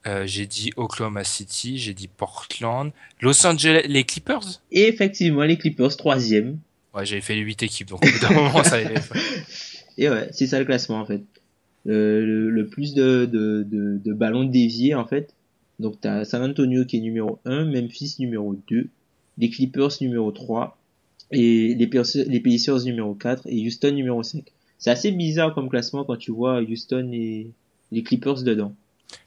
euh, j'ai dit Oklahoma City, j'ai dit Portland, Los Angeles, les Clippers? Et effectivement, les Clippers troisième. Ouais, j'avais fait les 8 équipes, donc au bout d'un moment, ça allait. Et ouais, c'est ça le classement en fait. Le, le plus de, de, de, de ballons déviés en fait. Donc t'as San Antonio qui est numéro 1, Memphis numéro 2, les Clippers numéro 3, et les, les Pacers numéro 4 et Houston numéro 5. C'est assez bizarre comme classement quand tu vois Houston et les Clippers dedans.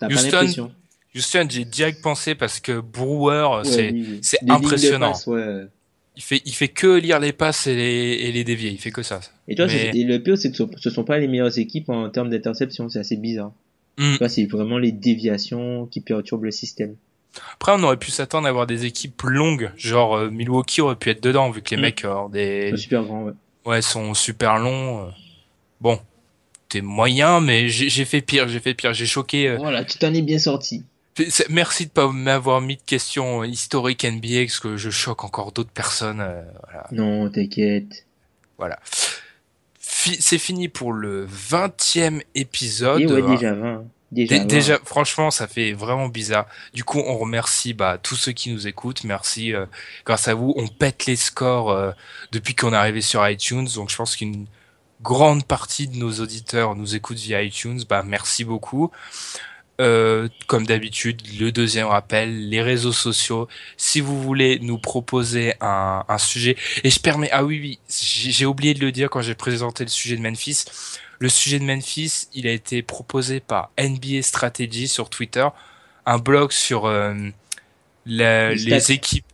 Houston. Houston, j'ai direct pensé parce que Brewer, Ouais, c'est, oui, impressionnant. ouais. il fait, il fait que lire les passes et les, et les dévier, il fait que ça. Et toi, Mais- et le pire, c'est que ce, sont pas les meilleures équipes en termes d'interception. C'est assez bizarre. Hmm. C'est vraiment les déviations qui perturbent le système. Après, on aurait pu s'attendre à avoir des équipes longues, genre euh, Milwaukee aurait pu être dedans vu que les Mm. mecs euh, des, super grand, ouais. ouais, sont super longs. Bon, t'es moyen, mais j'ai fait pire, j'ai fait pire, j'ai choqué. euh. Voilà, tu t'en es bien sorti. Merci de pas m'avoir mis de questions historiques NBA parce que je choque encore d'autres personnes. euh, voilà. Non, t'inquiète. voilà. Fi- C'est fini pour le 20e épisode. Et ouais, Euh, déjà 20. Déjà, Dé- 20. Déjà, franchement, ça fait vraiment bizarre. Du coup, on remercie bah, tous ceux qui nous écoutent. Merci. euh, grâce à vous, on pète les scores euh, depuis qu'on est arrivé sur iTunes. Donc, je pense qu'une grande partie de nos auditeurs nous écoutent via iTunes. Bah, merci beaucoup. Euh, comme d'habitude, le deuxième rappel, les réseaux sociaux. Si vous voulez nous proposer un, un sujet, et je permets, ah oui, oui, j'ai oublié de le dire quand j'ai présenté le sujet de Memphis. Le sujet de Memphis, il a été proposé par NBA Strategy sur Twitter, un blog sur euh, la- Les équipes.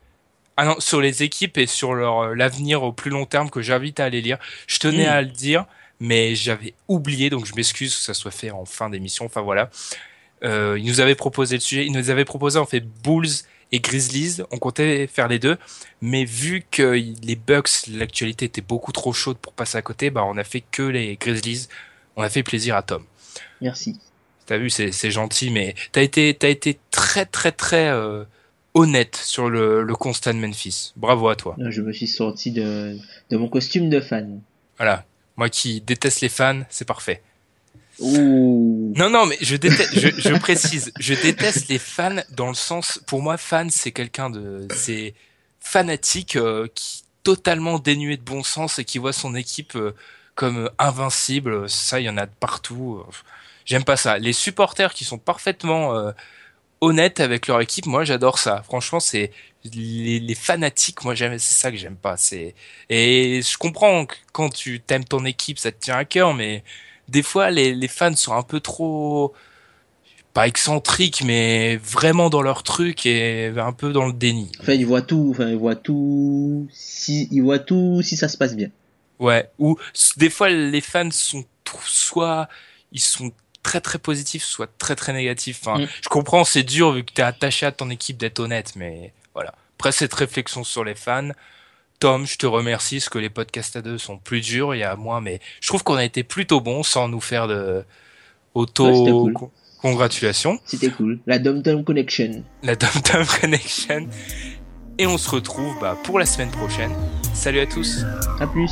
Ah non, sur les équipes et sur leur euh, l'avenir au plus long terme que j'invite à aller lire. Je tenais Mm. à le dire, mais j'avais oublié, donc je m'excuse que ça soit fait en fin d'émission. Enfin voilà. Euh, il nous avait proposé le sujet, il nous avait proposé en fait Bulls et Grizzlies. On comptait faire les deux, mais vu que les Bucks, l'actualité était beaucoup trop chaude pour passer à côté, bah on a fait que les Grizzlies. On a fait plaisir à Tom. Merci. T'as vu, c'est gentil, mais t'as été été très très très euh, honnête sur le, le constat de Memphis. Bravo à toi. Je me suis sorti de, de mon costume de fan. Voilà. Moi qui déteste les fans, c'est parfait. Ouh. Non, non, mais je déteste, je, je précise, je déteste les fans dans le sens, pour moi, fan, c'est quelqu'un de, c'est fanatique, euh, qui totalement dénué de bon sens et qui voit son équipe euh, comme invincible. Ça, il y en a de partout. J'aime pas ça. Les supporters qui sont parfaitement euh, honnêtes avec leur équipe, moi, j'adore ça. Franchement, c'est les, les fanatiques. Moi, j'aime, c'est ça que j'aime pas. C'est et je comprends que quand tu t'aimes ton équipe, ça te tient à cœur, mais des fois les, les fans sont un peu trop pas excentriques mais vraiment dans leur truc et un peu dans le déni. Enfin, il voit tout, enfin, il voit tout, si, il voit tout si ça se passe bien. Ouais, ou des fois les fans sont soit ils sont très très positifs soit très très négatifs. Enfin, Mm. je comprends, c'est dur vu que t'es attaché à ton équipe d'être honnête mais Voilà. Après cette réflexion sur les fans, Tom, je te remercie, parce que les podcasts à deux sont plus durs, il y a moins, mais je trouve qu'on a été plutôt bon sans nous faire de auto congratulations. C'était cool. La Dom Dom Connection. La Dom Dom Connection. Et on se retrouve bah, pour la semaine prochaine. Salut à tous. À plus.